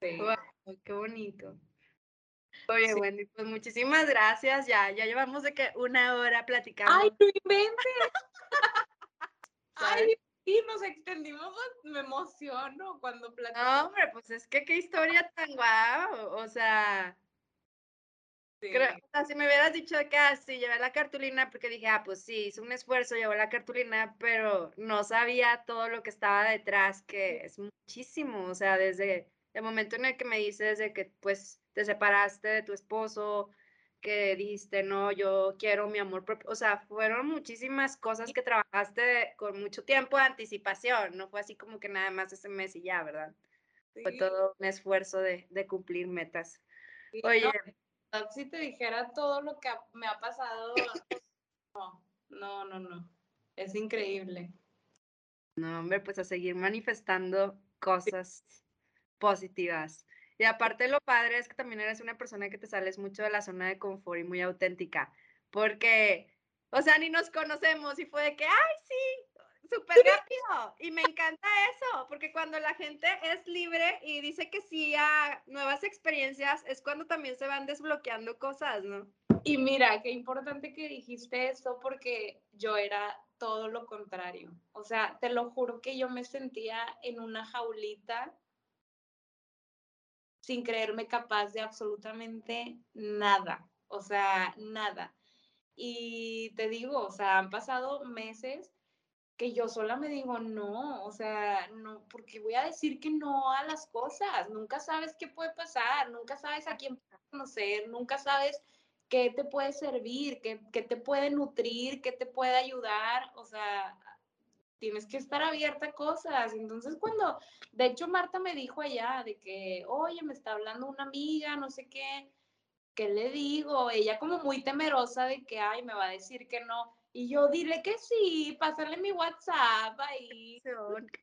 Sí. Wow, qué bonito. Oye, Wendy, pues muchísimas gracias. Ya, ya llevamos de que una hora platicando. ¡Ay, no inventes! ¡Ay, Sí, nos extendimos, me emociono cuando platicamos. No, hombre, pues es que qué historia tan guau, o sea, Creo, o sea, si me hubieras dicho que así ah, llevé la cartulina, porque dije, ah, pues sí, hice un esfuerzo, llevé la cartulina, pero no sabía todo lo que estaba detrás, que es muchísimo, o sea, desde el momento en el que me dices de que pues te separaste de tu esposo, que dijiste, no, yo quiero mi amor propio. O sea, fueron muchísimas cosas que trabajaste con mucho tiempo de anticipación, no fue así como que nada más ese mes y ya, ¿verdad? Fue todo un esfuerzo de, de cumplir metas. Oye. si te dijera todo lo que me ha pasado, no, no, no, no. Es increíble. No, hombre, pues a seguir manifestando cosas positivas. Y aparte lo padre es que también eres una persona que te sales mucho de la zona de confort y muy auténtica, porque, o sea, ni nos conocemos y fue de que, ay, sí, súper rápido. Y me encanta eso, porque cuando la gente es libre y dice que sí a nuevas experiencias, es cuando también se van desbloqueando cosas, ¿no? Y mira, qué importante que dijiste eso porque yo era todo lo contrario. O sea, te lo juro que yo me sentía en una jaulita sin creerme capaz de absolutamente nada, o sea, nada. Y te digo, o sea, han pasado meses que yo sola me digo, no, o sea, no, porque voy a decir que no a las cosas, nunca sabes qué puede pasar, nunca sabes a quién conocer, nunca sabes qué te puede servir, qué, qué te puede nutrir, qué te puede ayudar, o sea, tienes que estar abierta a cosas. Entonces, cuando, de hecho, Marta me dijo allá de que, oye, me está hablando una amiga, no sé qué, ¿qué le digo? Ella como muy temerosa de que, ay, me va a decir que no. Y yo, dile que sí, pásale mi WhatsApp ahí.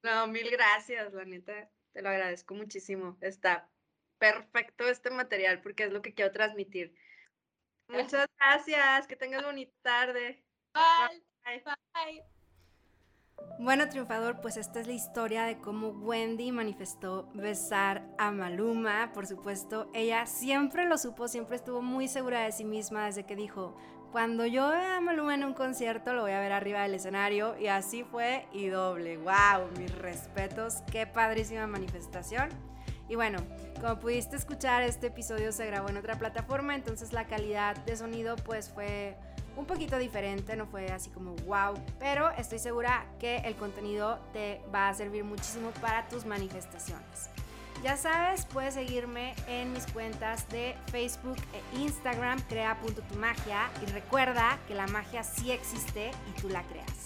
No, mil gracias, la neta, te lo agradezco muchísimo. Está perfecto este material porque es lo que quiero transmitir. Muchas gracias, que tengas bonita tarde. Bye. Bye. Bueno, triunfador, pues esta es la historia de cómo Wendy manifestó besar a Maluma. Por supuesto, ella siempre lo supo, siempre estuvo muy segura de sí misma desde que dijo, cuando yo vea a Maluma en un concierto lo voy a ver arriba del escenario y así fue y doble. ¡Wow! Mis respetos, qué padrísima manifestación. Y bueno, como pudiste escuchar, este episodio se grabó en otra plataforma, entonces la calidad de sonido pues fue un poquito diferente, no fue así como wow, pero estoy segura que el contenido te va a servir muchísimo para tus manifestaciones. Ya sabes, puedes seguirme en mis cuentas de Facebook e Instagram, crea.tumagia y recuerda que la magia sí existe y tú la creas.